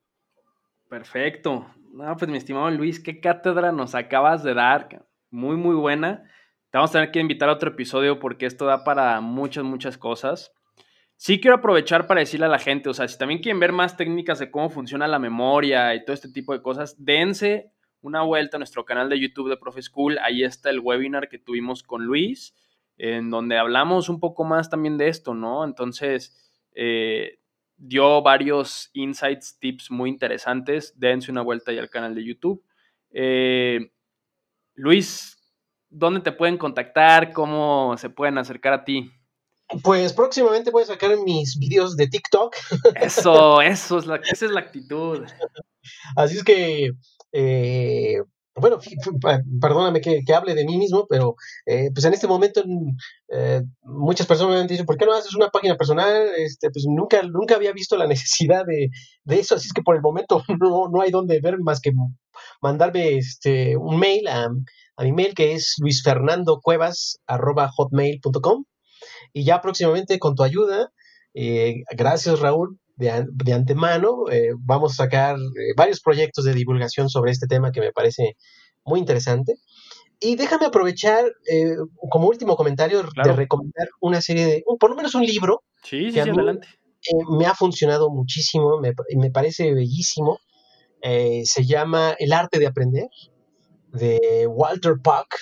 Perfecto. No, pues mi estimado Luis, qué cátedra nos acabas de dar. Muy, muy buena. Te vamos a tener que invitar a otro episodio porque esto da para muchas, muchas cosas. Sí quiero aprovechar para decirle a la gente, o sea, si también quieren ver más técnicas de cómo funciona la memoria y todo este tipo de cosas, dense una vuelta a nuestro canal de YouTube de Profe School. Ahí está el webinar que tuvimos con Luis, en donde hablamos un poco más también de esto, ¿no? Entonces, eh, dio varios insights, tips muy interesantes. Dense una vuelta ahí al canal de YouTube. Eh, Luis, ¿dónde te pueden contactar? ¿Cómo se pueden acercar a ti? Pues próximamente voy a sacar mis videos de TikTok. [laughs] Eso, eso es la, esa es la actitud. Así es que eh, bueno, [laughs] perdóname que, hable de mí mismo, pero eh, pues en este momento eh, muchas personas me han dicho, ¿por qué no haces una página personal? Este, pues nunca, nunca había visto la [laughs] necesidad de, eso, así es que por el momento [laughs] no, no hay donde ver más que mandarme este, un mail a, a mi mail que es luisfernandocuevas.hotmail.com y ya próximamente con tu ayuda, gracias Raúl, de, antemano. Eh, vamos a sacar eh, varios proyectos de divulgación sobre este tema que me parece muy interesante. Y déjame aprovechar eh, como último comentario de recomendar una serie de, por lo menos un libro. Sí, sí, adelante. me ha funcionado muchísimo, me, me parece bellísimo. se llama El arte de aprender, de Walter Puck.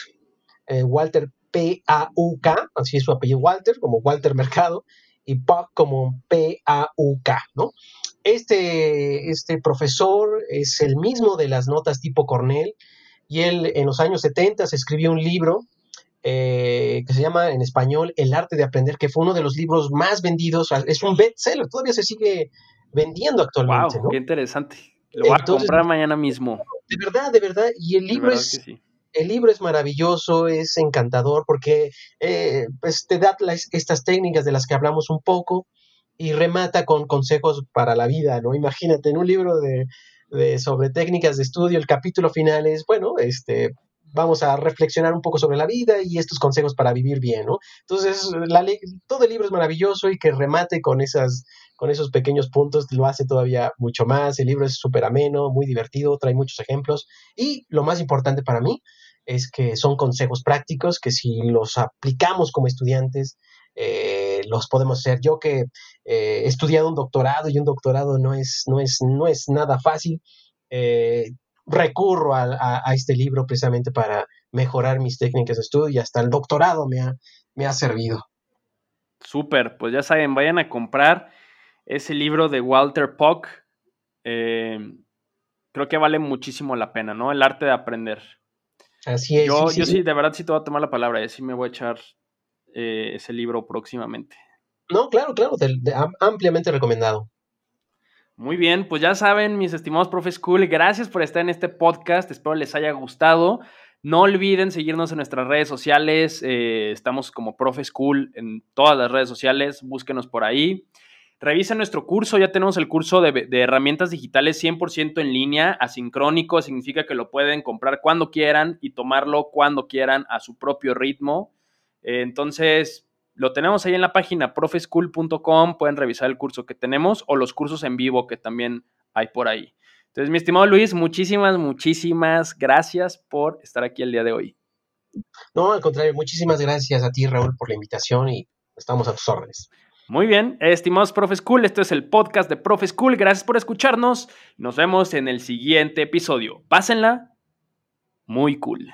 Walter P-A-U-K, así es su apellido Walter, como Walter Mercado y PUC como P-A-U-K, ¿no? Este, este profesor es el mismo de las notas tipo Cornell y él en los años 70 escribió un libro eh, que se llama en español El arte de aprender, que fue uno de los libros más vendidos, es un bestseller, todavía se sigue vendiendo actualmente. Wow, qué interesante. Lo voy a comprar mañana mismo. De verdad, de verdad. Y el libro es, el libro es maravilloso, es encantador porque eh, pues te da estas técnicas de las que hablamos un poco y remata con consejos para la vida, ¿no? Imagínate, en un libro de, sobre técnicas de estudio, el capítulo final es, bueno, este, vamos a reflexionar un poco sobre la vida y estos consejos para vivir bien, ¿no? Entonces, la, todo el libro es maravilloso y que remate con, esas, con esos pequeños puntos lo hace todavía mucho más. El libro es súper ameno, muy divertido, trae muchos ejemplos y lo más importante para mí es que son consejos prácticos que si los aplicamos como estudiantes, eh, los podemos hacer. Yo que eh, he estudiado un doctorado y un doctorado no es, no es, no es nada fácil, eh, recurro a, este libro precisamente para mejorar mis técnicas de estudio y hasta el doctorado me ha, me ha servido. Súper, pues ya saben, vayan a comprar ese libro de Walter Puck. creo que vale muchísimo la pena, ¿no? El arte de aprender. Así es. Yo sí, de verdad sí te voy a tomar la palabra, y ¿eh? sí me voy a echar eh, ese libro próximamente. No, claro, claro, ampliamente recomendado. Muy bien, pues ya saben, mis estimados Profe School, gracias por estar en este podcast, espero les haya gustado. No olviden seguirnos en nuestras redes sociales, eh, estamos como Profe School en todas las redes sociales, búsquenos por ahí. Revisa nuestro curso, ya tenemos el curso de, herramientas digitales 100% en línea, asincrónico, significa que lo pueden comprar cuando quieran y tomarlo cuando quieran a su propio ritmo. Eh, entonces, lo tenemos ahí en la página profeschool.com, pueden revisar el curso que tenemos o los cursos en vivo que también hay por ahí. Entonces, mi estimado Luis, muchísimas, muchísimas gracias por estar aquí el día de hoy. No, al contrario, muchísimas gracias a ti, Raúl, por la invitación y estamos a tus órdenes. Muy bien, estimados Profe School, esto es el podcast de Profe School. Gracias por escucharnos. Nos vemos en el siguiente episodio. Pásenla muy cool.